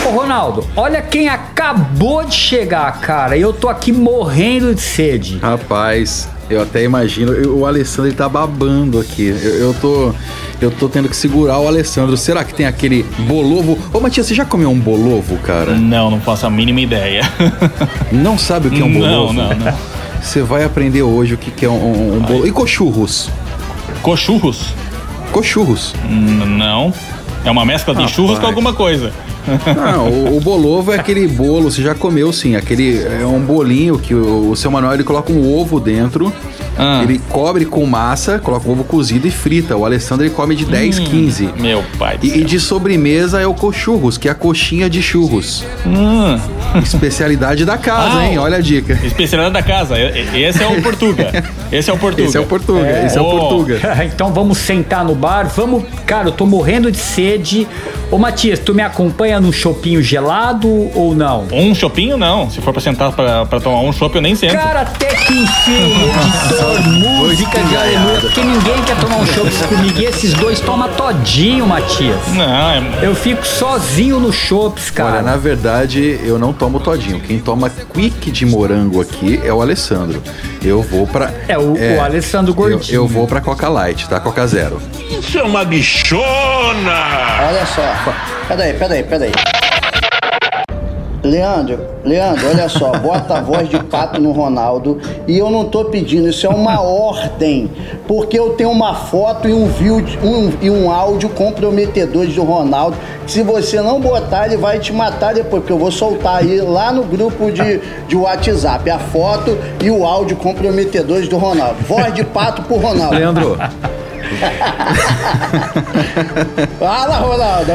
Ô Ronaldo, olha quem acabou de chegar, cara. E eu tô aqui morrendo de sede. Rapaz, eu até imagino. eu- O Alessandro ele tá babando aqui. Eu, eu tô. Eu tô tendo que segurar o Alessandro. Será que tem aquele bolovo? Ô, Matias, você já comeu um bolovo, cara? Não, não faço a mínima ideia. Não sabe o que é um Não, bolovo? não, não. Você vai aprender hoje o que, que é um, um, um bolo. E cochurros? Cochurros? Cochurros. N- Não. É uma mescla de Rapaz. churros com alguma coisa. Não, o, o bolovo é aquele bolo, você já comeu sim, aquele é um bolinho que o, o seu Manuel ele coloca um ovo dentro, Ah. ele cobre com massa, coloca o ovo cozido e frita. O Alessandro ele come de 10, 15. Meu pai E, e de sobremesa é o cochurros, que é a coxinha de churros. Hum. Especialidade da casa, Ah, hein? Olha a dica. Especialidade da casa. Esse é o Portuga. Esse é o Portuga. Esse é o Portuga, esse é o Oh. Portuga. então vamos sentar no bar, vamos. Cara, eu tô morrendo de sede. Ô Matias, tu me acompanha num chopinho gelado ou não? Um chopinho, não. Se for pra sentar pra, pra tomar um chopp, eu nem sento. Cara, até que enfim, editor, música de aleluia, porque ninguém quer tomar um chopp comigo. E esses dois tomam todinho, Matias. Não, é... Eu fico sozinho no chopps, cara. Olha, na verdade, eu não tomo todinho. Quem toma quick de morango aqui é o Alessandro. Eu vou pra. É, o, o Alessandro Eu, Gordinho. eu vou pra Coca Light, tá? Coca Zero. Olha só. Peraí, peraí, peraí. Leandro, Leandro, olha só, bota a voz de pato no Ronaldo e eu não tô pedindo, isso é uma ordem, porque eu tenho uma foto e um vídeo um, e um áudio comprometedores do Ronaldo. Se você não botar, ele vai te matar depois, porque eu vou soltar aí lá no grupo de, de WhatsApp a foto e o áudio comprometedores do Ronaldo. Voz de pato pro Ronaldo. Leandro, Fala, Ronaldo.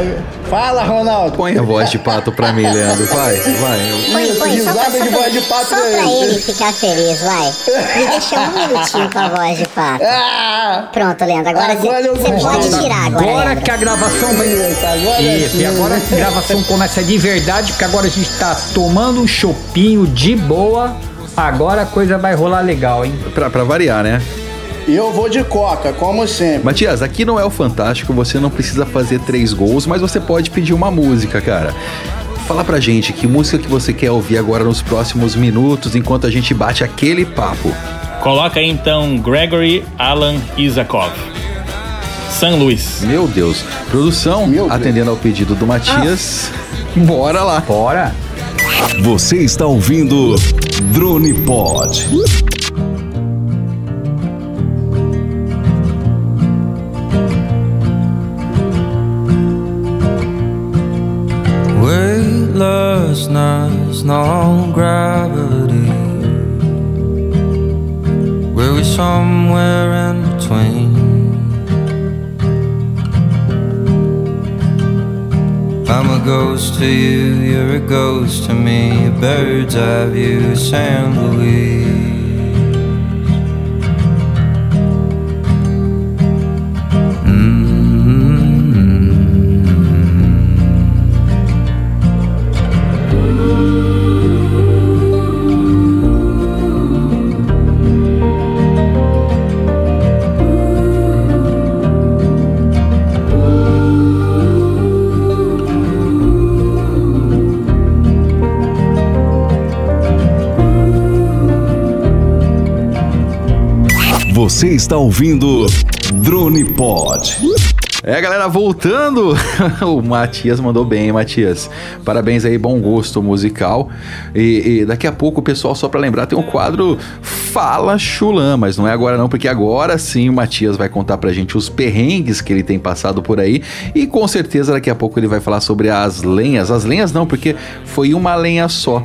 Fala, Ronaldo. põe a voz de pato pra mim, Leandro. Vai, vai. Põe, Isso, põe, só pra, risada de só voz de pra, pato só pra aí. ele ficar feliz, vai. Me deixa um minutinho com a voz de pato. Ah! Pronto, Leandro, agora você pode tirar agora, Agora Leandro. que a gravação vai. Isso, agora Isso, sim. e agora que a gravação começa de verdade, porque agora a gente tá tomando um chopinho de boa. Agora a coisa vai rolar legal, hein? Pra, pra variar, né? E eu vou de coca, como sempre. Matias, aqui não é o Fantástico, você não precisa fazer três gols, mas você pode pedir uma música, cara. Fala pra gente que música que você quer ouvir agora nos próximos minutos, enquanto a gente bate aquele papo. Coloca aí então Gregory Alan Isakov. San Luís. Meu Deus. Produção, Meu Deus. atendendo ao pedido do Matias. Bora lá. Bora! Você está ouvindo Drone Pod. Weightlessness, no gravity. Were we somewhere in between? I'm a ghost to you, you're a ghost to me. A bird's eye view, San Luis. Você está ouvindo Drone Pod. É, galera, voltando. o Matias mandou bem, hein, Matias. Parabéns aí, bom gosto musical. E, e daqui a pouco, pessoal, só pra lembrar, tem um quadro Fala Chulan, mas não é agora não, porque agora sim o Matias vai contar pra gente os perrengues que ele tem passado por aí. E com certeza daqui a pouco ele vai falar sobre as lenhas. As lenhas não, porque foi uma lenha só.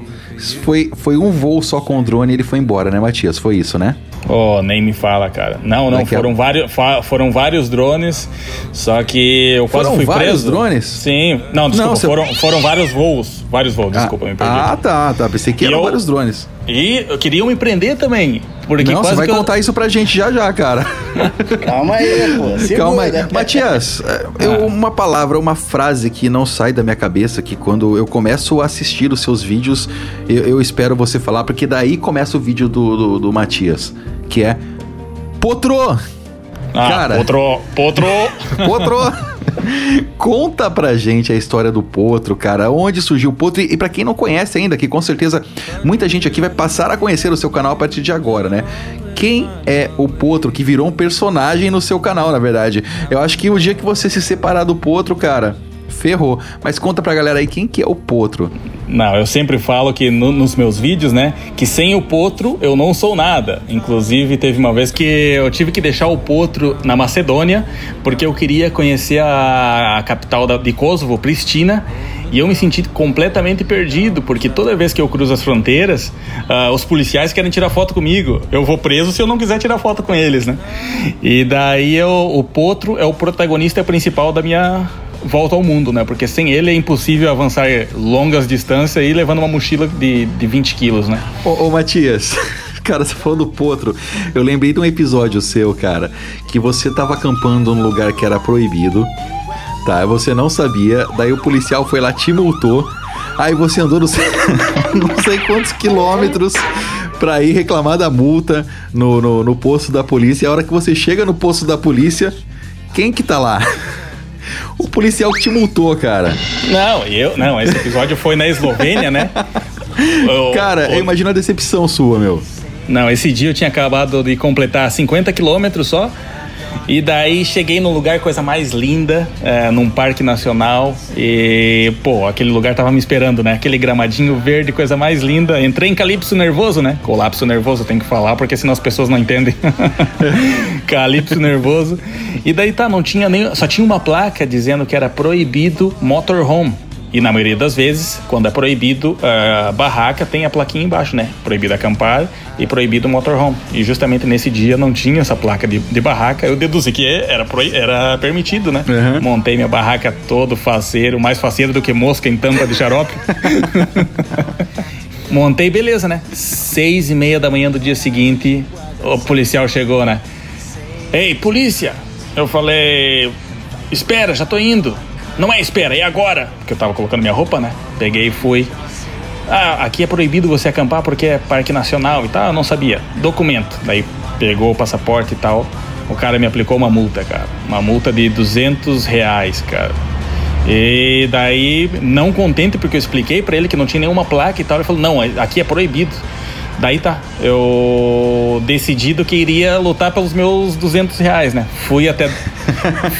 Foi, foi um voo só com o drone e ele foi embora, né, Matias? Foi isso, né? Oh, nem me fala, cara. Não, não, Daqui a- foram, vários, foram vários drones, só que eu quase Foram fui vários preso. drones? Sim. Não, desculpa, Não, você- foram, foram vários voos. Vários voos, desculpa, me perdi. Ah, tá, tá. Pensei que E eram eu- vários drones. E eu queria me prender também. Porque não, quase você vai que eu- contar isso pra gente já já, cara. Calma aí, pô. Segura. Calma aí. Matias, é, eu, uma palavra, uma frase que não sai da minha cabeça, que quando eu começo a assistir os seus vídeos, eu, eu espero você falar, porque daí começa o vídeo do, do, do Matias, que é Potro! Ah, Cara. Potro, potro. Potro! Conta pra gente a história do Potro, cara. Onde surgiu o Potro? E, pra quem não conhece ainda, que com certeza muita gente aqui vai passar a conhecer o seu canal a partir de agora, né? Quem é o Potro que virou um personagem no seu canal, na verdade? Eu acho que o dia que você se separar do Potro, cara, ferrou. Mas conta pra galera aí quem que é o Potro. Não, eu sempre falo que no- nos meus vídeos, né, que sem o potro eu não sou nada. Inclusive, teve uma vez que eu tive que deixar o potro na Macedônia, porque eu queria conhecer a, a capital da- de Kosovo, Pristina, e eu me senti completamente perdido, porque toda vez que eu cruzo as fronteiras, ah, os policiais querem tirar foto comigo. Eu vou preso se eu não quiser tirar foto com eles, né? E daí eu- o potro é o protagonista principal da minha volta ao mundo, né? Porque sem ele é impossível avançar longas distâncias e levando uma mochila de, de 20 quilos, né? Ô, ô Matias, cara, você falou do potro. Eu lembrei de um episódio seu, cara, que você tava acampando num lugar que era proibido, tá? Você não sabia, daí o policial foi lá, te multou, aí você andou não sei, não sei quantos quilômetros pra ir reclamar da multa no, no, no posto da polícia. E a hora que você chega no posto da polícia, quem que tá lá? O policial que te multou, cara. Não, eu. Não, esse episódio foi na Eslovênia, né? O- Cara, eu imagino a decepção sua, meu. Não, esse dia eu tinha acabado de completar 50 quilômetros só. E daí cheguei num lugar, coisa mais linda, é, num parque nacional. E, pô, aquele lugar tava me esperando, né? Aquele gramadinho verde, coisa mais linda. Entrei em calypso nervoso, né? Colapso nervoso, tem que falar, porque senão as pessoas não entendem. calypso nervoso. E daí tá, não tinha nem. Só tinha uma placa dizendo que era proibido motorhome. E na maioria das vezes, quando é proibido a barraca, tem a plaquinha embaixo, né? Proibido acampar e proibido motorhome. E justamente nesse dia não tinha essa placa de, de barraca. Eu deduzi que era, era permitido, né? Montei minha barraca todo faceiro, mais faceiro do que mosca em tampa de xarope. Montei, beleza, né? Seis e meia da manhã do dia seguinte, o policial chegou, né? Ei, polícia! Eu falei, espera, já tô indo. Não é espera, é agora. Porque eu tava colocando minha roupa, né? Peguei e fui. Ah, aqui é proibido você acampar porque é parque nacional e tal. Eu não sabia. Documento. Daí pegou o passaporte e tal. O cara me aplicou uma multa, cara. Uma multa de 200 reais, cara. E daí, não contente porque eu expliquei pra ele que não tinha nenhuma placa e tal, ele falou: não, aqui é proibido. Daí tá, eu decidido que iria lutar pelos meus 200 reais, né? Fui até,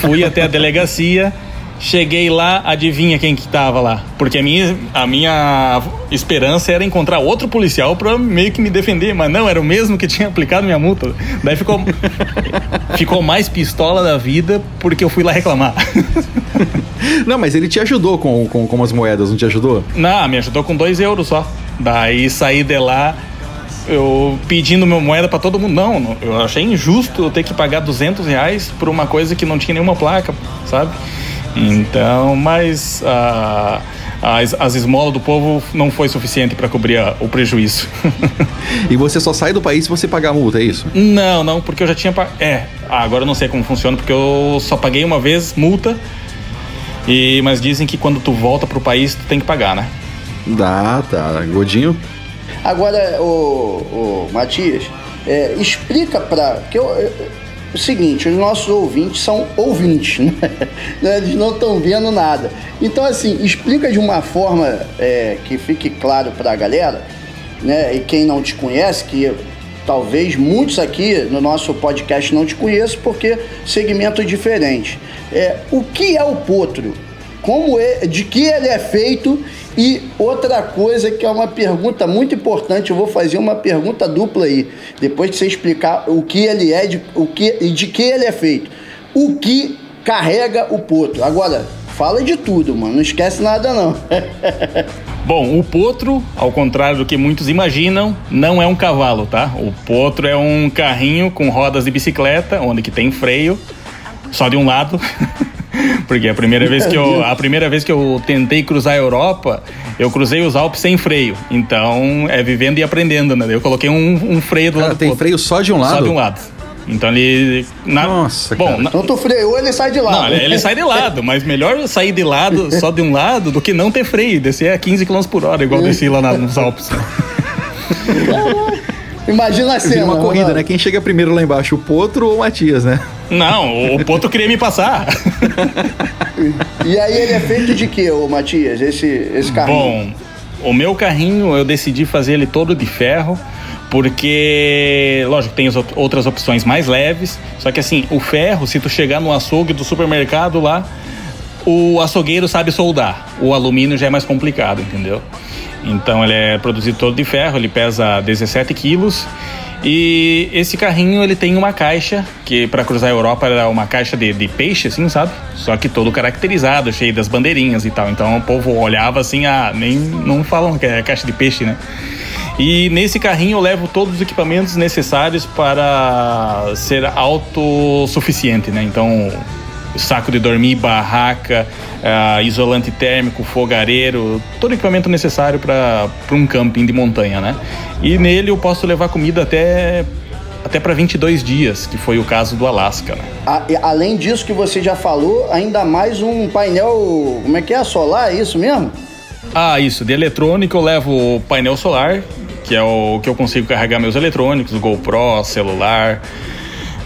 fui até a delegacia, cheguei lá, adivinha quem que tava lá? Porque a minha, a minha esperança era encontrar outro policial pra meio que me defender, mas não, era o mesmo que tinha aplicado minha multa. Daí ficou, ficou mais pistola da vida porque eu fui lá reclamar. Não, mas ele te ajudou com, com, com as moedas, não te ajudou? Não, me ajudou com dois euros só. Daí saí de lá, eu pedindo minha moeda pra todo mundo. Não, não, eu achei injusto eu ter que pagar 200 reais por uma coisa que não tinha nenhuma placa, sabe? Então, mas ah, as, as esmolas do povo não foi suficiente pra cobrir a- o prejuízo. E você só sai do país se você pagar a multa, é isso? não, não, porque eu já tinha. pa- É, ah, agora eu não sei como funciona, porque eu só paguei uma vez multa. E, mas dizem que quando tu volta pro país, tu tem que pagar, né? Dá, tá. Godinho? Agora, o, Matias, é, explica para. Que eu, eu- o seguinte, os nossos ouvintes são ouvintes, né? Eles não estão vendo nada. Então, assim, explica de uma forma é, que fique claro para a galera, né? E quem não te conhece, que talvez muitos aqui no nosso podcast não te conheçam porque segmento diferente. É, o que é o potro? Como é, de que ele é feito? E outra coisa que é uma pergunta muito importante, eu vou fazer uma pergunta dupla aí, depois de você explicar o que ele é, de, o que, e de que ele é feito. O que carrega o potro? Agora, fala de tudo, mano, não esquece nada não. Bom, o potro, ao contrário do que muitos imaginam, não é um cavalo, tá? O potro é um carrinho com rodas de bicicleta, onde que tem freio, só de um lado. Porque a primeira vez que eu a primeira vez que eu tentei cruzar a Europa, eu cruzei os Alpes sem freio. Então é vivendo e aprendendo, né? Eu coloquei um, um freio do Cara, lado tem do outro. freio só de um lado? Só de um lado. Então ele. Na, Nossa, bom, cara. na- Então tu freou, ele sai de lado. não, ele sai de lado, mas melhor sair de lado, só de um lado, do que não ter freio, descer a 15 km por hora, igual desci lá nos Alpes. Imagina a Vira cena. uma corrida, Ronaldo. né? Quem chega primeiro lá embaixo, o Potro ou o Matias, né? Não, o Potro queria me passar. E aí ele é feito de quê, ô Matias? Esse, esse carrinho? Bom, o meu carrinho eu decidi fazer ele todo de ferro, porque, lógico, tem as out- outras opções mais leves, só que assim, o ferro, se tu chegar no açougue do supermercado lá, o açougueiro sabe soldar, o alumínio já é mais complicado, entendeu? Então ele é produzido todo de ferro, ele pesa 17 quilos. E esse carrinho ele tem uma caixa que para cruzar a Europa era uma caixa de, de peixe, assim, sabe? Só que todo caracterizado, cheio das bandeirinhas e tal. Então o povo olhava assim, ah, nem não falam que é caixa de peixe, né? E nesse carrinho eu levo todos os equipamentos necessários para ser autossuficiente, né? Então saco de dormir, barraca, ah, isolante térmico, fogareiro, todo o equipamento necessário para um camping de montanha, né? E nele eu posso levar comida até até para 22 dias, que foi o caso do Alasca, né? A- além disso que você já falou, ainda mais um painel, como é que é? Solar, é isso mesmo? Ah, isso, de eletrônico eu levo o painel solar, que é o que eu consigo carregar meus eletrônicos, GoPro, celular.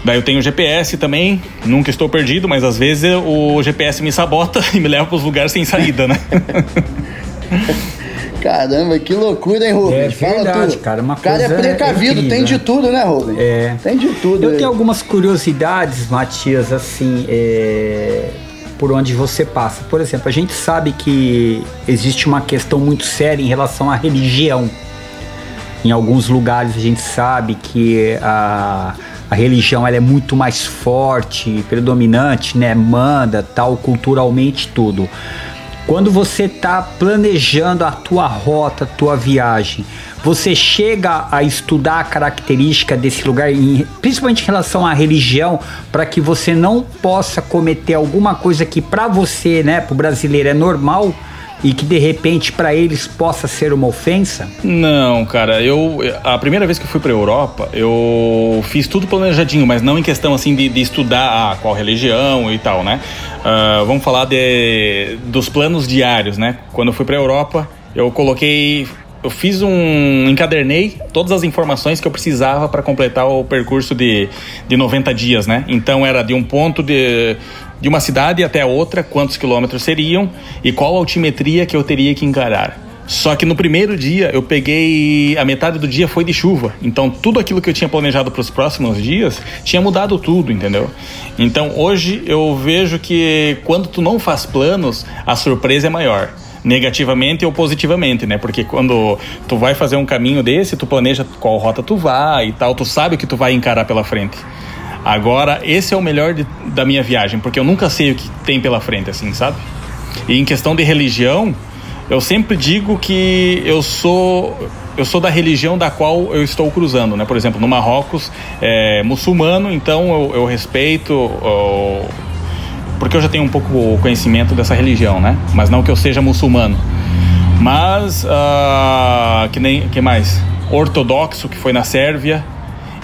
Daí eu tenho o GPS também, nunca estou perdido, mas às vezes o GPS me sabota e me leva para os lugares sem saída, né? Caramba, que loucura, hein, Rubens? É Fala verdade, tu. cara, uma O cara é coisa precavido, incrível, tem de né? tudo, né, Rubens? É. Tem de tudo. Eu aí. tenho algumas curiosidades, Matias, assim, é, por onde você passa. Por exemplo, a gente sabe que existe uma questão muito séria em relação à religião. Em alguns lugares a gente sabe que a, a religião ela é muito mais forte, predominante, né? Manda, tal, culturalmente tudo. Quando você está planejando a tua rota, a tua viagem, você chega a estudar a característica desse lugar, principalmente em relação à religião, para que você não possa cometer alguma coisa que para você, né, para o brasileiro é normal e que de repente para eles possa ser uma ofensa? Não, cara, eu a primeira vez que eu fui pra Europa, eu fiz tudo planejadinho, mas não em questão assim de, de estudar ah, qual religião e tal, né? Ah, vamos falar de, dos planos diários, né? Quando eu fui pra Europa, eu coloquei eu fiz um. encadernei todas as informações que eu precisava para completar o percurso de, de 90 dias, né? Então era de um ponto de, de uma cidade até outra, quantos quilômetros seriam e qual altimetria que eu teria que encarar. Só que no primeiro dia eu peguei. A metade do dia foi de chuva. Então tudo aquilo que eu tinha planejado para os próximos dias tinha mudado tudo, entendeu? Então hoje eu vejo que quando tu não faz planos, a surpresa é maior negativamente ou positivamente, né? Porque quando tu vai fazer um caminho desse, tu planeja qual rota tu vai e tal, tu sabe o que tu vai encarar pela frente. Agora, esse é o melhor de- da minha viagem, porque eu nunca sei o que tem pela frente, assim, sabe? E em questão de religião, eu sempre digo que eu sou eu sou da religião da qual eu estou cruzando, né? Por exemplo, no Marrocos é muçulmano, então eu, eu respeito ó, porque eu já tenho um pouco o conhecimento dessa religião, né? Mas não que eu seja muçulmano. Mas, ah, que nem, que mais? Ortodoxo, que foi na Sérvia.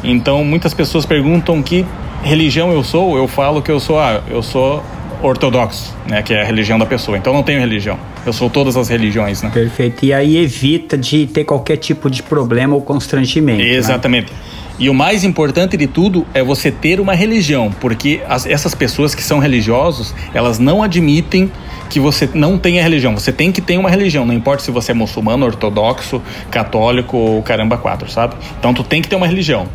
Então, muitas pessoas perguntam que religião eu sou. Eu falo que eu sou, ah, eu sou ortodoxo, né? Que é a religião da pessoa. Então, não tenho religião. Eu sou todas as religiões, né? Perfeito. E aí evita de ter qualquer tipo de problema ou constrangimento. né? Exatamente. E o mais importante de tudo é você ter uma religião, porque as- essas pessoas que são religiosos, elas não admitem que você não tenha religião. Você tem que ter uma religião, não importa se você é muçulmano, ortodoxo, católico ou caramba quatro, sabe? Então tu tem que ter uma religião.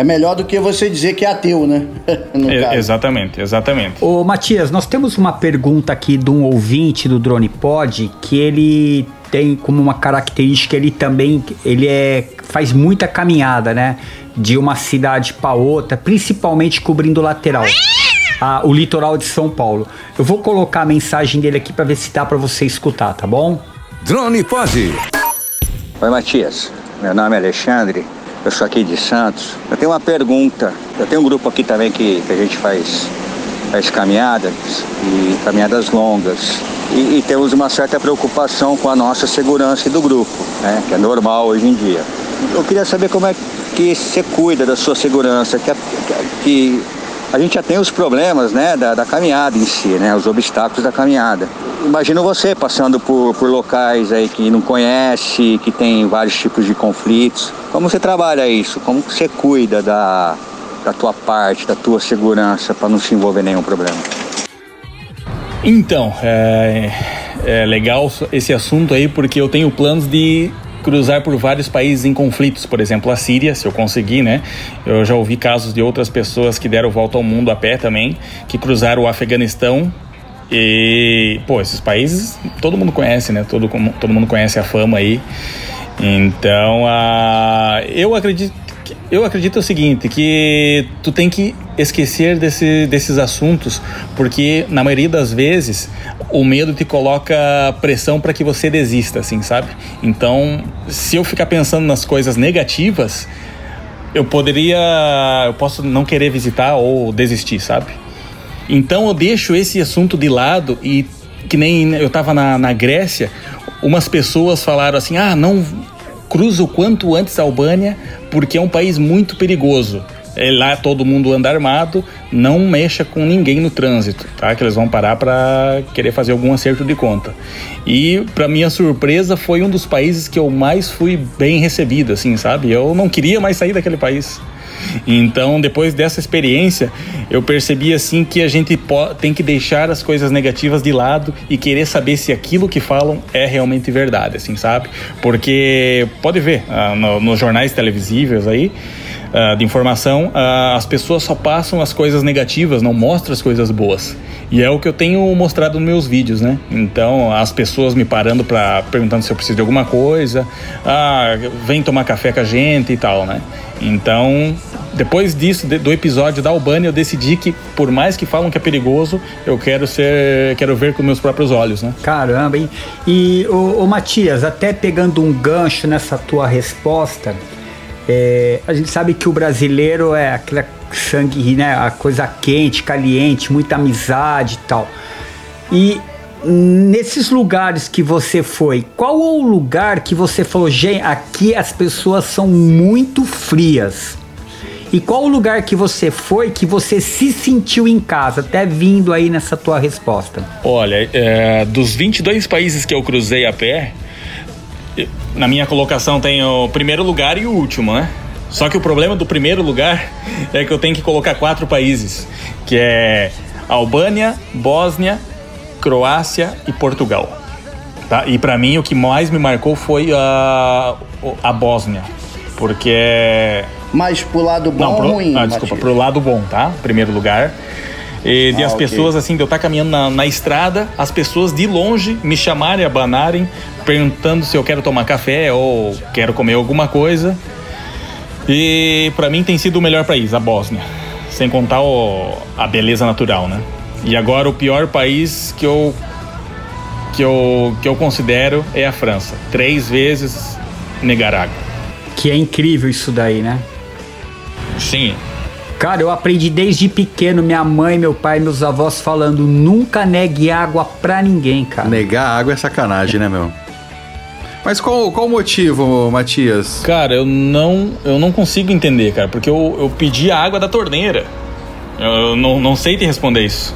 É melhor do que você dizer que é ateu, né? No caso. exatamente, exatamente. Ô Matias, nós temos uma pergunta aqui de um ouvinte do Drone Pod que ele tem como uma característica ele também ele é faz muita caminhada, né? De uma cidade para outra, principalmente cobrindo o lateral. a- o litoral de São Paulo. Eu vou colocar a mensagem dele aqui para ver se dá para você escutar, tá bom? Drone Pod. Oi, Matias. Meu nome é Alexandre. Eu sou aqui de Santos. Eu tenho uma pergunta. Eu tenho um grupo aqui também que, que a gente faz, faz caminhadas e caminhadas longas. E, e temos uma certa preocupação com a nossa segurança e do grupo, né? Que é normal hoje em dia. Eu queria saber como é que você cuida da sua segurança, que, a- que a gente já tem os problemas, né, da, da caminhada em si, né, os obstáculos da caminhada. Imagino você passando por, por locais aí que não conhece, que tem vários tipos de conflitos. Como você trabalha isso? Como você cuida da, da tua parte, da tua segurança para não se envolver nenhum problema? Então, é, é legal esse assunto aí porque eu tenho planos de cruzar por vários países em conflitos, por exemplo, a Síria, se eu conseguir, né? Eu já ouvi casos de outras pessoas que deram volta ao mundo a pé também, que cruzaram o Afeganistão e, pô, esses países todo mundo conhece, né? Todo, todo mundo conhece a fama aí. Então, a, eu acredito eu acredito o seguinte, que tu tem que esquecer desse, desses assuntos, porque na maioria das vezes o medo te coloca pressão para que você desista, assim, sabe? Então, se eu ficar pensando nas coisas negativas, eu poderia, eu posso não querer visitar ou desistir, sabe? Então eu deixo esse assunto de lado e que nem eu tava na, na Grécia, umas pessoas falaram assim: ah, não cruza o quanto antes a Albânia porque é um país muito perigoso. É, lá todo mundo anda armado, não mexa com ninguém no trânsito, tá? Que eles vão parar para querer fazer algum acerto de conta. E para minha surpresa foi um dos países que eu mais fui bem recebido, assim, sabe? Eu não queria mais sair daquele país. Então, depois dessa experiência, eu percebi assim que a gente tem que deixar as coisas negativas de lado e querer saber se aquilo que falam é realmente verdade, assim, sabe? Porque pode ver ah, no- nos jornais televisivos aí ah, de informação, ah, as pessoas só passam as coisas negativas, não mostram as coisas boas. E é o que eu tenho mostrado nos meus vídeos, né? Então, as pessoas me parando para perguntando se eu preciso de alguma coisa, ah, vem tomar café com a gente e tal, né? Então, depois disso, do episódio da Albânia, eu decidi que, por mais que falam que é perigoso, eu quero ser, quero ver com meus próprios olhos, né? Caramba, hein? E, ô, Matias, até pegando um gancho nessa tua resposta, é, a gente sabe que o brasileiro é aquele sangue, né? A coisa quente, caliente, muita amizade e tal. E nesses lugares que você foi, qual o lugar que você falou, gente, aqui as pessoas são muito frias? E qual o lugar que você foi que você se sentiu em casa, até vindo aí nessa tua resposta? Olha, é, dos 22 países que eu cruzei a pé, na minha colocação tem o primeiro lugar e o último, né? Só que o problema do primeiro lugar é que eu tenho que colocar quatro países, que é Albânia, Bósnia, Croácia e Portugal. Tá? E pra mim o que mais me marcou foi a, a Bósnia, porque é Mas pro lado bom não, pro, ou ruim? ah, desculpa, Matias? pro lado bom, tá? Primeiro lugar. E de Ah, as ok. pessoas, assim, de eu estar caminhando na, na estrada, as pessoas de longe me chamarem, abanarem, perguntando se eu quero tomar café ou quero comer alguma coisa. E pra mim tem sido o melhor país, a Bósnia. Sem contar o- a beleza natural, né? E agora o pior país que eu, que eu, que eu considero é a França. Três vezes negar água. Que é incrível isso daí, né? Sim, Cara, eu aprendi desde pequeno, minha mãe, meu pai, meus avós falando, nunca negue água pra ninguém, cara. Negar água é sacanagem, né, meu? Mas qual, qual o motivo, Matias? Cara, eu não, eu não consigo entender, cara, porque eu, eu pedi a água da torneira. Eu, eu não, não sei te responder isso.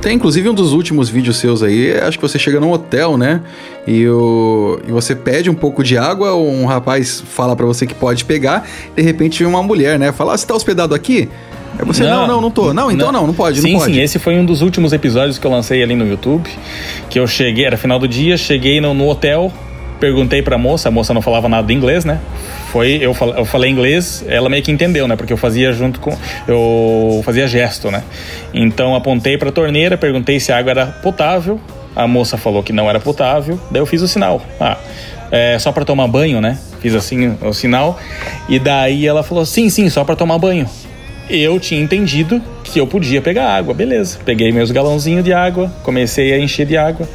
Tem inclusive um dos últimos vídeos seus aí, acho que você chega num hotel, né? E, o, e você pede um pouco de água, um rapaz fala pra você que pode pegar, de repente vem uma mulher, né? Fala, ah, você tá hospedado aqui? Aí você, não, não, não tô. Não, então não, não, pode, sim, não pode. Sim, esse foi um dos últimos episódios que eu lancei ali no YouTube. Que eu cheguei, era final do dia, cheguei no, no hotel, perguntei pra moça, a moça não falava nada de inglês, né? Foi, eu, fal, eu falei inglês, ela meio que entendeu, né? Porque eu fazia junto com. Eu fazia gesto, né? Então apontei pra torneira, perguntei se a água era potável. A moça falou que não era potável, daí eu fiz o sinal. Ah, é só para tomar banho, né? Fiz assim o sinal. E daí ela falou: sim, sim, só para tomar banho. Eu tinha entendido que eu podia pegar água, beleza. Peguei meus galãozinhos de água, comecei a encher de água.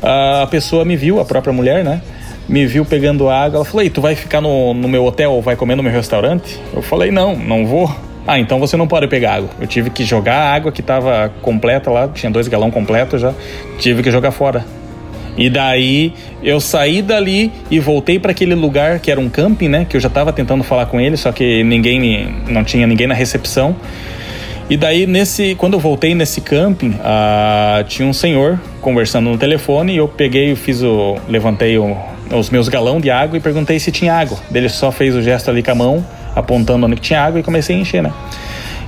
A pessoa me viu, a própria mulher, né? Me viu pegando água. Ela falou: Ei, tu vai ficar no, no meu hotel ou vai comer no meu restaurante? Eu falei: Não, não vou. Ah, então você não pode pegar água. Eu tive que jogar a água que estava completa lá, tinha dois galão completo já, tive que jogar fora. E daí eu saí dali e voltei para aquele lugar que era um camping, né? Que eu já estava tentando falar com ele, só que ninguém não tinha ninguém na recepção. E daí nesse, quando eu voltei nesse camping, ah, tinha um senhor conversando no telefone e eu peguei, fiz o, levantei o, os meus galão de água e perguntei se tinha água. Ele só fez o gesto ali com a mão, apontando onde tinha água e comecei a encher, né?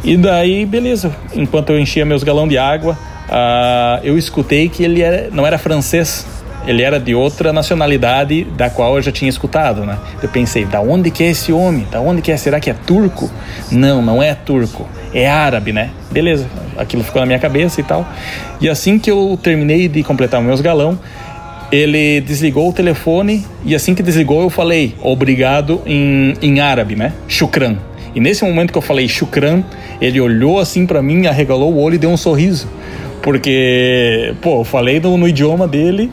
E daí, beleza. Enquanto eu enchia meus galão de água, ah, eu escutei que ele era, não era francês, ele era de outra nacionalidade da qual eu já tinha escutado, né? Eu pensei, da onde que é esse homem? Da onde que é? Será que é turco? Não, não é turco, é árabe, né? Beleza, aquilo ficou na minha cabeça e tal. E assim que eu terminei de completar meus galão, ele desligou o telefone e assim que desligou eu falei obrigado em, em árabe, né? Shukran. E nesse momento que eu falei shukran, ele olhou assim para mim, arregalou o olho e deu um sorriso. Porque, pô, eu falei no, no, idioma dele,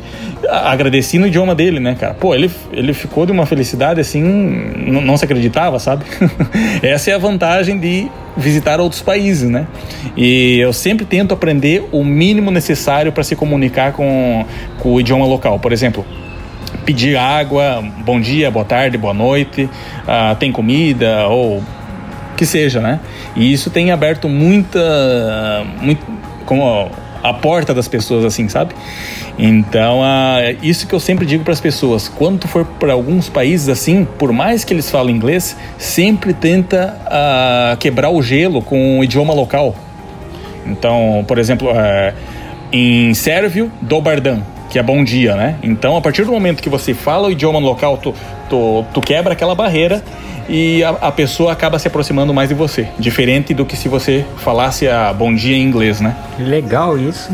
agradeci no idioma dele, né, cara? Pô, ele, ele ficou de uma felicidade assim, não, se acreditava, sabe? Essa é a vantagem de visitar outros países, né? E eu sempre tento aprender o mínimo necessário para se comunicar com, com o idioma local. Por exemplo, pedir água, bom dia, boa tarde, boa noite, uh, tem comida ou que seja, né? E isso tem aberto muita, muito, como a porta das pessoas, assim, sabe? Então, uh, isso que eu sempre digo para as pessoas: quando tu for para alguns países assim, por mais que eles falem inglês, sempre tenta quebrar o gelo com o idioma local. Então, por exemplo, uh, em sérvio, dobardan, que é bom dia, né? Então, a partir do momento que você fala o idioma local, tu, tu, tu quebra aquela barreira e a, a, pessoa acaba se aproximando mais de você. Diferente do que se você falasse a bom dia em inglês, né? Legal isso.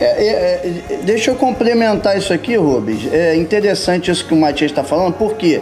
É, é, é, deixa eu complementar isso aqui, Rubens. É interessante isso que o Matias está falando, porque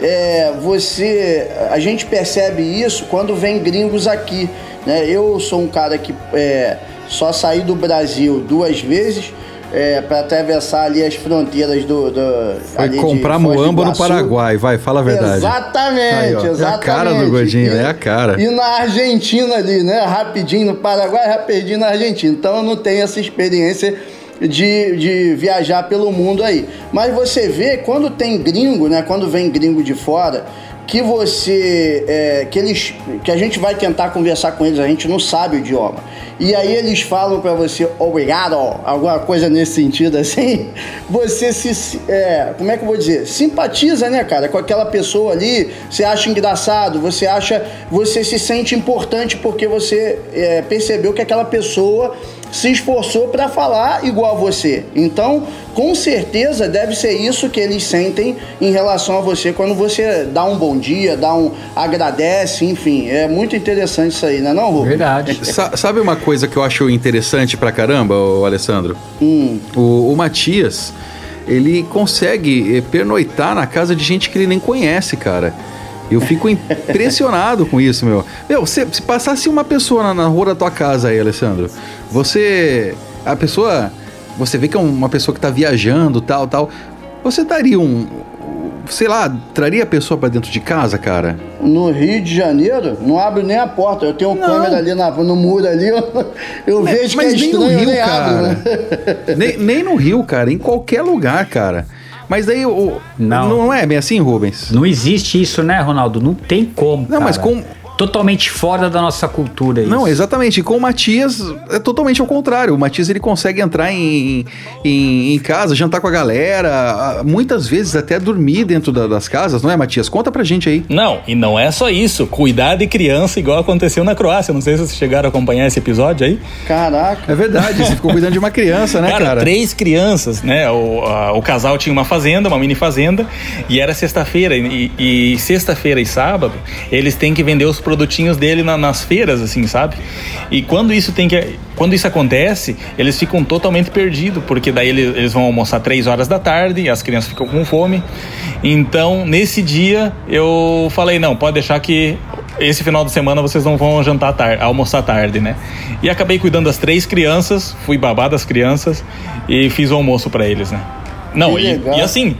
é, você, a gente percebe isso quando vem gringos aqui. Né? Eu sou um cara que é, só saí do Brasil duas vezes é, para atravessar ali as fronteiras do. do Foi comprar muamba no Paraguai, vai, fala a verdade. Exatamente, Aí, exatamente. É a cara do Godinho, e, é a cara. E na Argentina ali, né? Rapidinho no Paraguai, rapidinho na Argentina. Então eu não tenho essa experiência de, de viajar pelo mundo aí. Mas você vê, quando tem gringo, né? Quando vem gringo de fora que você é, que eles que a gente vai tentar conversar com eles a gente não sabe o idioma. E aí eles falam para você obrigado alguma coisa nesse sentido assim você se é, como é que eu vou dizer? Simpatiza né cara com aquela pessoa ali você acha engraçado você acha você se sente importante porque você é, percebeu que aquela pessoa se esforçou para falar igual a você. Então, com certeza deve ser isso que eles sentem em relação a você quando você dá um bom dia, dá um agradece, enfim, é muito interessante isso aí, né, não, Rubens? Verdade. Sa sabe uma coisa que eu acho interessante pra caramba, o Alessandro? Hum. O, o Matias, ele consegue eh, pernoitar na casa de gente que ele nem conhece, cara. Eu fico impressionado com isso, meu. Meu, se, se passasse uma pessoa na, na rua da tua casa aí, Alessandro, você. A pessoa. Você vê que é uma pessoa que tá viajando, tal, tal. Você daria um. Sei lá, traria a pessoa para dentro de casa, cara? No Rio de Janeiro, não abre nem a porta. Eu tenho uma câmera ali na, no muro ali, eu, eu mas, vejo mas que é nem estranho, no Rio, nem cara. abro, né? nem, nem no Rio, cara. Em qualquer lugar, cara. Mas daí o. Não. não é bem assim, Rubens? Não existe isso, né, Ronaldo? Não tem como. Não, mas cara. Totalmente fora da nossa cultura. Isso. Não, exatamente. E com o Matias é totalmente ao contrário. O Matias ele consegue entrar em, em, em casa, jantar com a galera, muitas vezes até dormir dentro da- das casas, não é, Matias? Conta pra gente aí. Não, e não é só isso. Cuidar de criança igual aconteceu na Croácia. Não sei se vocês chegaram a acompanhar esse episódio aí. Caraca. É verdade, você ficou cuidando de uma criança, né, cara? três crianças, né? O, a- o casal tinha uma fazenda, uma mini fazenda, e era sexta-feira. E, e sexta-feira e sábado, eles têm que vender os produtinhos dele na- nas feiras, assim, sabe? E quando isso tem que. Quando isso acontece, eles ficam totalmente perdidos, porque daí eles, eles vão almoçar três horas da tarde e as crianças ficam com fome. Então, nesse dia, eu falei, não, pode deixar que esse final de semana vocês não vão jantar tarde, almoçar tarde, né? E acabei cuidando das três crianças, fui babá das crianças e fiz o almoço pra eles, né? Não, e, e assim,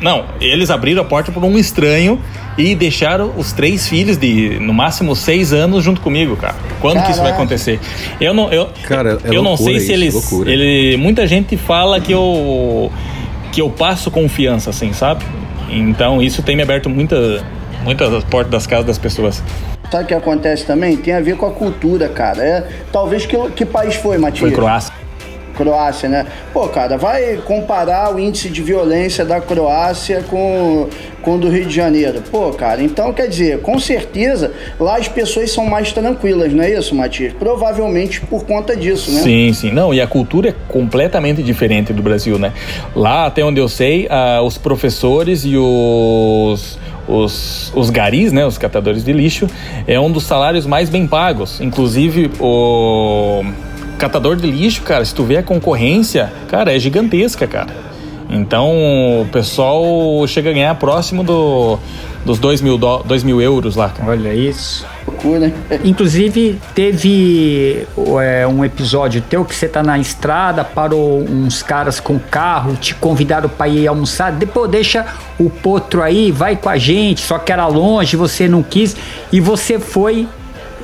não, eles abriram a porta por um estranho e deixaram os três filhos de no máximo seis anos junto comigo, cara. Quando que isso vai Caraca. acontecer? Eu não, eu, Cara, é eu não sei se eles, ele, muita gente fala que eu que eu passo confiança, assim, sabe? Então isso tem me aberto muita, muitas portas das casas das pessoas. Sabe o que acontece também? Tem a ver com a cultura, cara. É, talvez que, que país foi, Matias? Foi Croácia. Croácia, né? Pô, cara, vai comparar o índice de violência da Croácia com, com o do Rio de Janeiro. Pô, cara, então quer dizer, com certeza lá as pessoas são mais tranquilas, não é isso, Matias? Provavelmente por conta disso, né? Sim, sim. Não, e a cultura é completamente diferente do Brasil, né? Lá, até onde eu sei, ah, os professores e os, os, os garis, né? Os catadores de lixo, é um dos salários mais bem pagos. Inclusive, o catador de lixo, cara, se tu vê a concorrência, cara, é gigantesca, cara. Então, o pessoal chega a ganhar próximo do, dos 2 mil, dó- dois mil euros lá, cara. Olha isso. Loucura, hein? Inclusive, teve é, um episódio teu que você tá na estrada, parou uns caras com carro, te convidaram pra ir almoçar. Depois deixa o potro aí, vai com a gente, só que era longe, você não quis, e você foi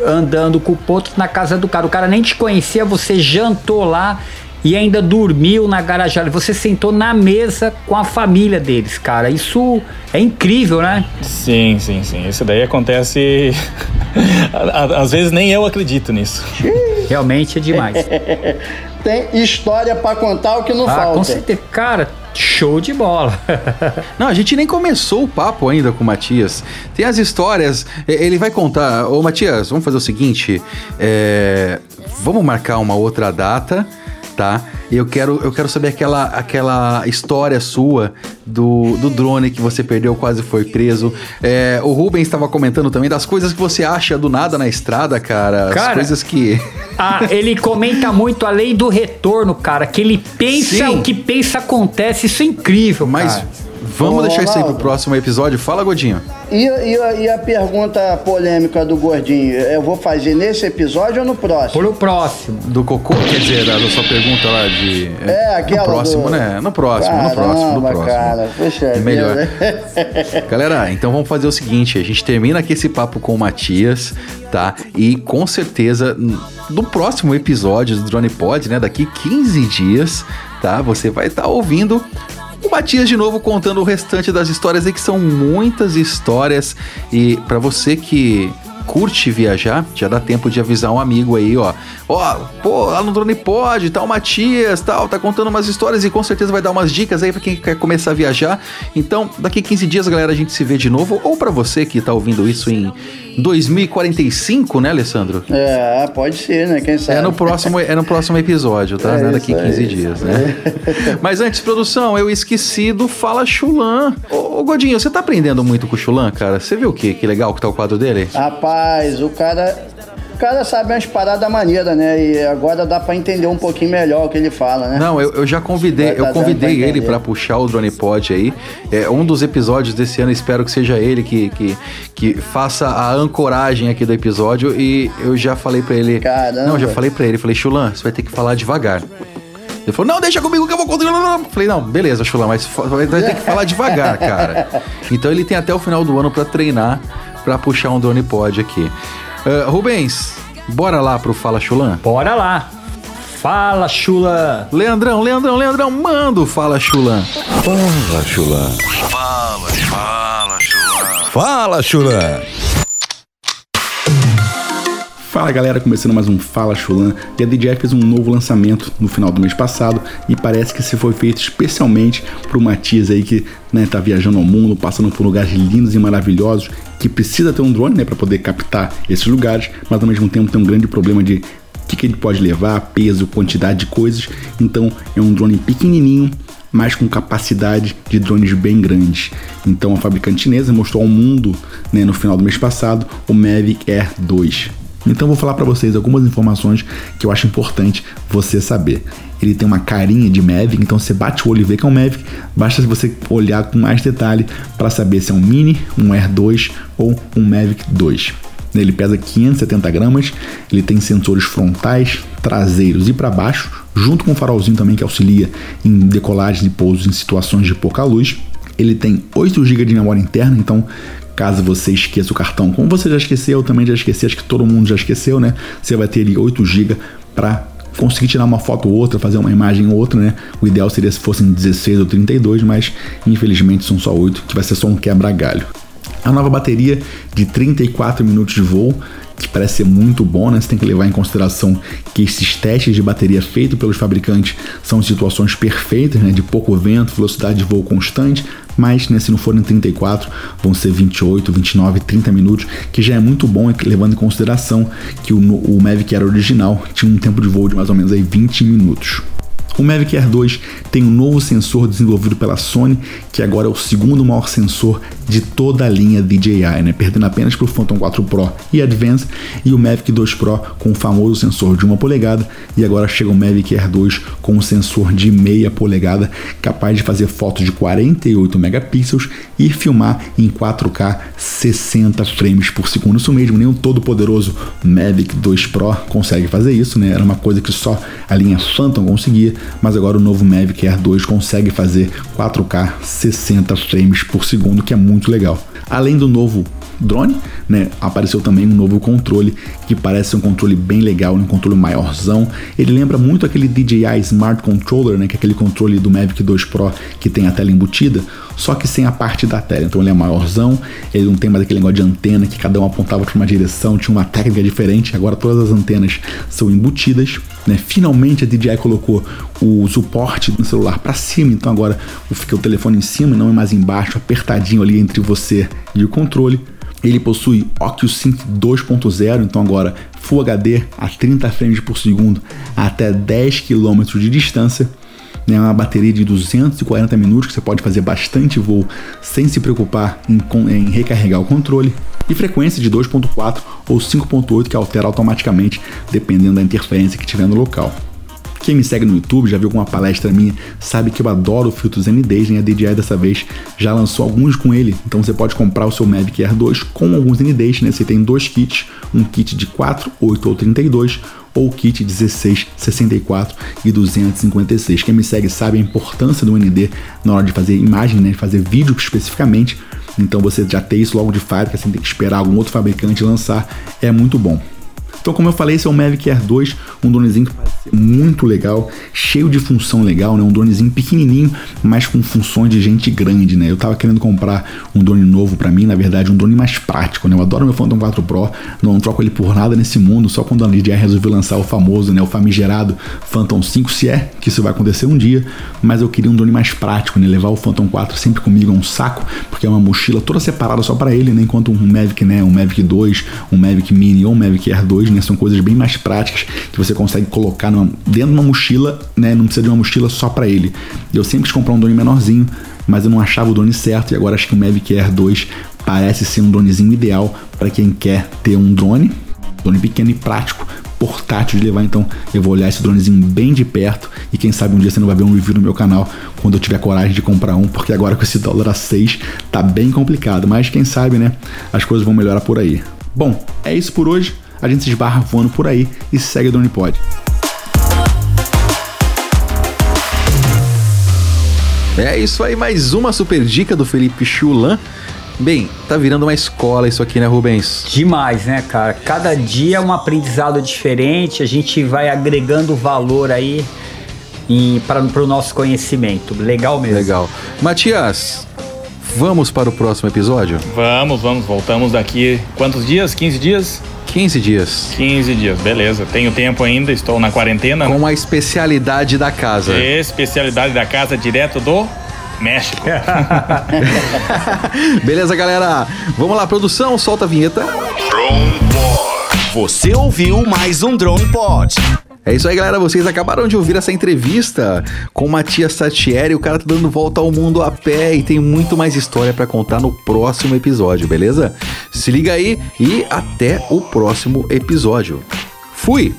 andando com o potro na casa do cara. O cara nem te conhecia, você jantou lá e ainda dormiu na garagem. Você sentou na mesa com a família deles, cara. Isso é incrível, né? Sim, sim, sim. Isso daí acontece. Às vezes nem eu acredito nisso. Realmente é demais. Tem história pra contar o que não ah, falta. com certeza. Cara, show de bola. Não, a gente nem começou o papo ainda com o Matias. Tem as histórias, ele vai contar. Ô, Matias, vamos fazer o seguinte: é, vamos marcar uma outra data, tá? E eu quero, eu quero saber aquela, aquela história sua do, do drone que você perdeu, quase foi preso. É, o Rubens estava comentando também das coisas que você acha do nada na estrada, cara. As Cara, coisas que. Ah, ele comenta muito a lei do retorno, cara. Que ele pensa, Sim. o que pensa acontece. Isso é incrível, Mas cara. Vamos Ô, deixar isso aí pro Ronaldo. próximo episódio. Fala, Godinho. E, e a- e a pergunta polêmica do Gordinho? Eu vou fazer nesse episódio ou no próximo? Pro próximo. Do cocô, quer dizer, da, sua pergunta lá de. É, aquela No próximo, do- né? No próximo, no próximo, no Caramba, próximo. cara. Poxa É melhor. Galera, então vamos fazer o seguinte: a gente termina aqui esse papo com o Matias, tá? E com certeza, no próximo episódio do Drone Pod, né? Daqui 15 dias, tá? Você vai estar ouvindo. O Matias de novo contando o restante das histórias aí, que são muitas histórias. E pra você que curte viajar, já dá tempo de avisar um amigo aí, ó. Ó, pô, lá no Drone Pod, tá o Matias, tal, tá contando umas histórias e com certeza vai dar umas dicas aí pra quem quer começar a viajar. Então, daqui 15 dias, galera, a gente se vê de novo. Ou pra você que tá ouvindo isso em 2045, né, Alessandro? É, pode ser, né? Quem sabe? É no próximo, é no próximo episódio, tá? É Não é daqui isso aí, 15 dias, né? Mas antes, produção, eu esqueci do Fala Chulan. Ô, ô, Godinho, você tá aprendendo muito com o Chulan, cara? Você viu o quê? Que legal que tá o quadro dele? Rapaz, o cara. O cara sabe umas paradas maneiras, né? E agora dá pra entender um pouquinho melhor o que ele fala, né? Não, eu, eu já convidei, eu convidei pra ele pra puxar o Drone Pod aí. É um dos episódios desse ano, espero que seja ele que, que, que faça a ancoragem aqui do episódio. E eu já falei pra ele. Caramba. Não, eu já falei pra ele, falei, Chulan, você vai ter que falar devagar. Ele falou, não, deixa comigo que eu vou controlar. Falei, não, beleza, Chulan, mas vai vai ter que falar devagar, cara. Então ele tem até o final do ano pra treinar, pra puxar um Drone Pod aqui. Ah, Rubens, bora lá pro Fala Chulan? Bora lá. Fala, chula. Leandrão, Leandrão, Leandrão, manda o Fala Chulan. Fala, Chulã. Fala, fala, chulão. Fala, Chulã. Fala galera, começando mais um Fala Chulan. E a DJI fez um novo lançamento no final do mês passado e parece que se foi feito especialmente para o Matias aí que né, tá viajando ao mundo, passando por lugares lindos e maravilhosos, que precisa ter um drone né, para poder captar esses lugares, mas ao mesmo tempo tem um grande problema de o que, que ele pode levar, peso, quantidade de coisas. Então é um drone pequenininho, mas com capacidade de drones bem grandes. Então a fabricante chinesa mostrou ao mundo né, no final do mês passado o Mavic Air 2. Então vou falar para vocês algumas informações que eu acho importante você saber. Ele tem uma carinha de Mavic, então você bate o olho e vê que é um Mavic, basta você olhar com mais detalhe para saber se é um Mini, um Air 2 ou um Mavic 2. Ele pesa 570 gramas, ele tem sensores frontais, traseiros e para baixo, junto com um farolzinho também que auxilia em decolagens e pousos em situações de pouca luz. Ele tem 8 GB de memória interna, então caso você esqueça o cartão, como você já esqueceu, eu também já esqueci, acho que todo mundo já esqueceu, né? Você vai ter ali 8 GB para conseguir tirar uma foto ou outra, fazer uma imagem ou outra, né? O ideal seria se fossem 16 ou 32, mas infelizmente são só 8, que vai ser só um quebra-galho. A nova bateria de 34 minutos de voo, que parece ser muito bom, né? Você tem que levar em consideração que esses testes de bateria feitos pelos fabricantes são situações perfeitas, né? De pouco vento, velocidade de voo constante, mas né, se não forem 34, vão ser 28, 29, 30 minutos, que já é muito bom, levando em consideração que o, o Mavic Air original tinha um tempo de voo de mais ou menos aí 20 minutos. O Mavic Air 2 tem um novo sensor desenvolvido pela Sony, que agora é o segundo maior sensor de toda a linha DJI, né? perdendo apenas para o Phantom 4 Pro e Advance e o Mavic 2 Pro com o famoso sensor de 1 polegada e agora chega o Mavic Air 2 com um sensor de meia polegada capaz de fazer fotos de 48 megapixels e filmar em 4K 60 frames por segundo. Isso mesmo, nem o todo poderoso Mavic 2 Pro consegue fazer isso, né? Era uma coisa que só a linha Phantom conseguia, mas agora o novo Mavic Air 2 consegue fazer 4K 60 frames por segundo, que é muito legal. Além do novo drone, né, apareceu também um novo controle que parece um controle bem legal, um controle maiorzão. Ele lembra muito aquele DJI Smart Controller, né, que é aquele controle do Mavic 2 Pro que tem a tela embutida, só que sem a parte da tela. Então ele é maiorzão, ele não tem mais aquele negócio de antena que cada um apontava para uma direção, tinha uma técnica diferente. Agora todas as antenas são embutidas. Né? Finalmente a DJI colocou o suporte do celular para cima, então agora fica o telefone em cima e não é mais embaixo, apertadinho ali entre você e o controle. Ele possui OcuSync 2.0, então agora Full HD a 30 frames por segundo até 10 km de distância. É uma bateria de 240 minutos que você pode fazer bastante voo sem se preocupar em, em recarregar o controle. E frequência de 2.4 ou 5.8 que altera automaticamente dependendo da interferência que tiver no local. Quem me segue no YouTube já viu alguma palestra minha, sabe que eu adoro filtros NDs, e a DJI dessa vez já lançou alguns com ele. Então você pode comprar o seu Mavic Air 2 com alguns NDs, né? Você tem dois kits, um kit de 4, 8 ou 32 ou kit 16, 64 e 256. Quem me segue sabe a importância do ND na hora de fazer imagem, né, fazer vídeo especificamente. Então você já ter isso logo de fábrica, sem ter que esperar algum outro fabricante lançar, é muito bom. Então, como eu falei, esse é o Mavic Air 2, um dronezinho que parece ser muito legal, cheio de função legal, né? Um dronezinho pequenininho, mas com funções de gente grande, né? Eu tava querendo comprar um drone novo para mim, na verdade, um drone mais prático, né? Eu adoro meu Phantom 4 Pro, não troco ele por nada nesse mundo, só quando a DJI resolveu lançar o famoso, né, o famigerado Phantom 5, se é que isso vai acontecer um dia, mas eu queria um drone mais prático, né? Levar o Phantom 4 sempre comigo é um saco, porque é uma mochila toda separada só para ele, né? Enquanto um Mavic, né, um Mavic 2, um Mavic Mini ou um Mavic Air 2, né, são coisas bem mais práticas que você consegue colocar numa, dentro de uma mochila, né? Não precisa de uma mochila só para ele. Eu sempre quis comprar um drone menorzinho, mas eu não achava o drone certo e agora acho que o Mavic Air 2 parece ser um dronezinho ideal para quem quer ter um drone, drone pequeno e prático, portátil de levar. Então eu vou olhar esse dronezinho bem de perto e quem sabe um dia você não vai ver um review no meu canal quando eu tiver coragem de comprar um, porque agora com esse dólar a 6 tá bem complicado, mas quem sabe, né? As coisas vão melhorar por aí. Bom, é isso por hoje. A gente se esbarra voando por aí e segue o Drone Pod. É isso aí, mais uma super dica do Felipe Chulan. Bem, tá virando uma escola isso aqui, né, Rubens? Demais, né, cara? Cada dia é um aprendizado diferente, a gente vai agregando valor aí para o nosso conhecimento. Legal mesmo. Legal. Matias, vamos para o próximo episódio? Vamos, vamos. Voltamos daqui quantos dias? 15 dias? 15 dias. 15 dias, beleza. Tenho tempo ainda, estou na quarentena. Com a especialidade da casa. Especialidade da casa direto do México. Beleza, galera? Vamos lá, produção, solta a vinheta. Você ouviu mais um Drone Pod. É isso aí, galera. Vocês acabaram de ouvir essa entrevista com o Matias Satieri. O cara tá dando volta ao mundo a pé e tem muito mais história pra contar no próximo episódio, beleza? Se liga aí e até o próximo episódio. Fui!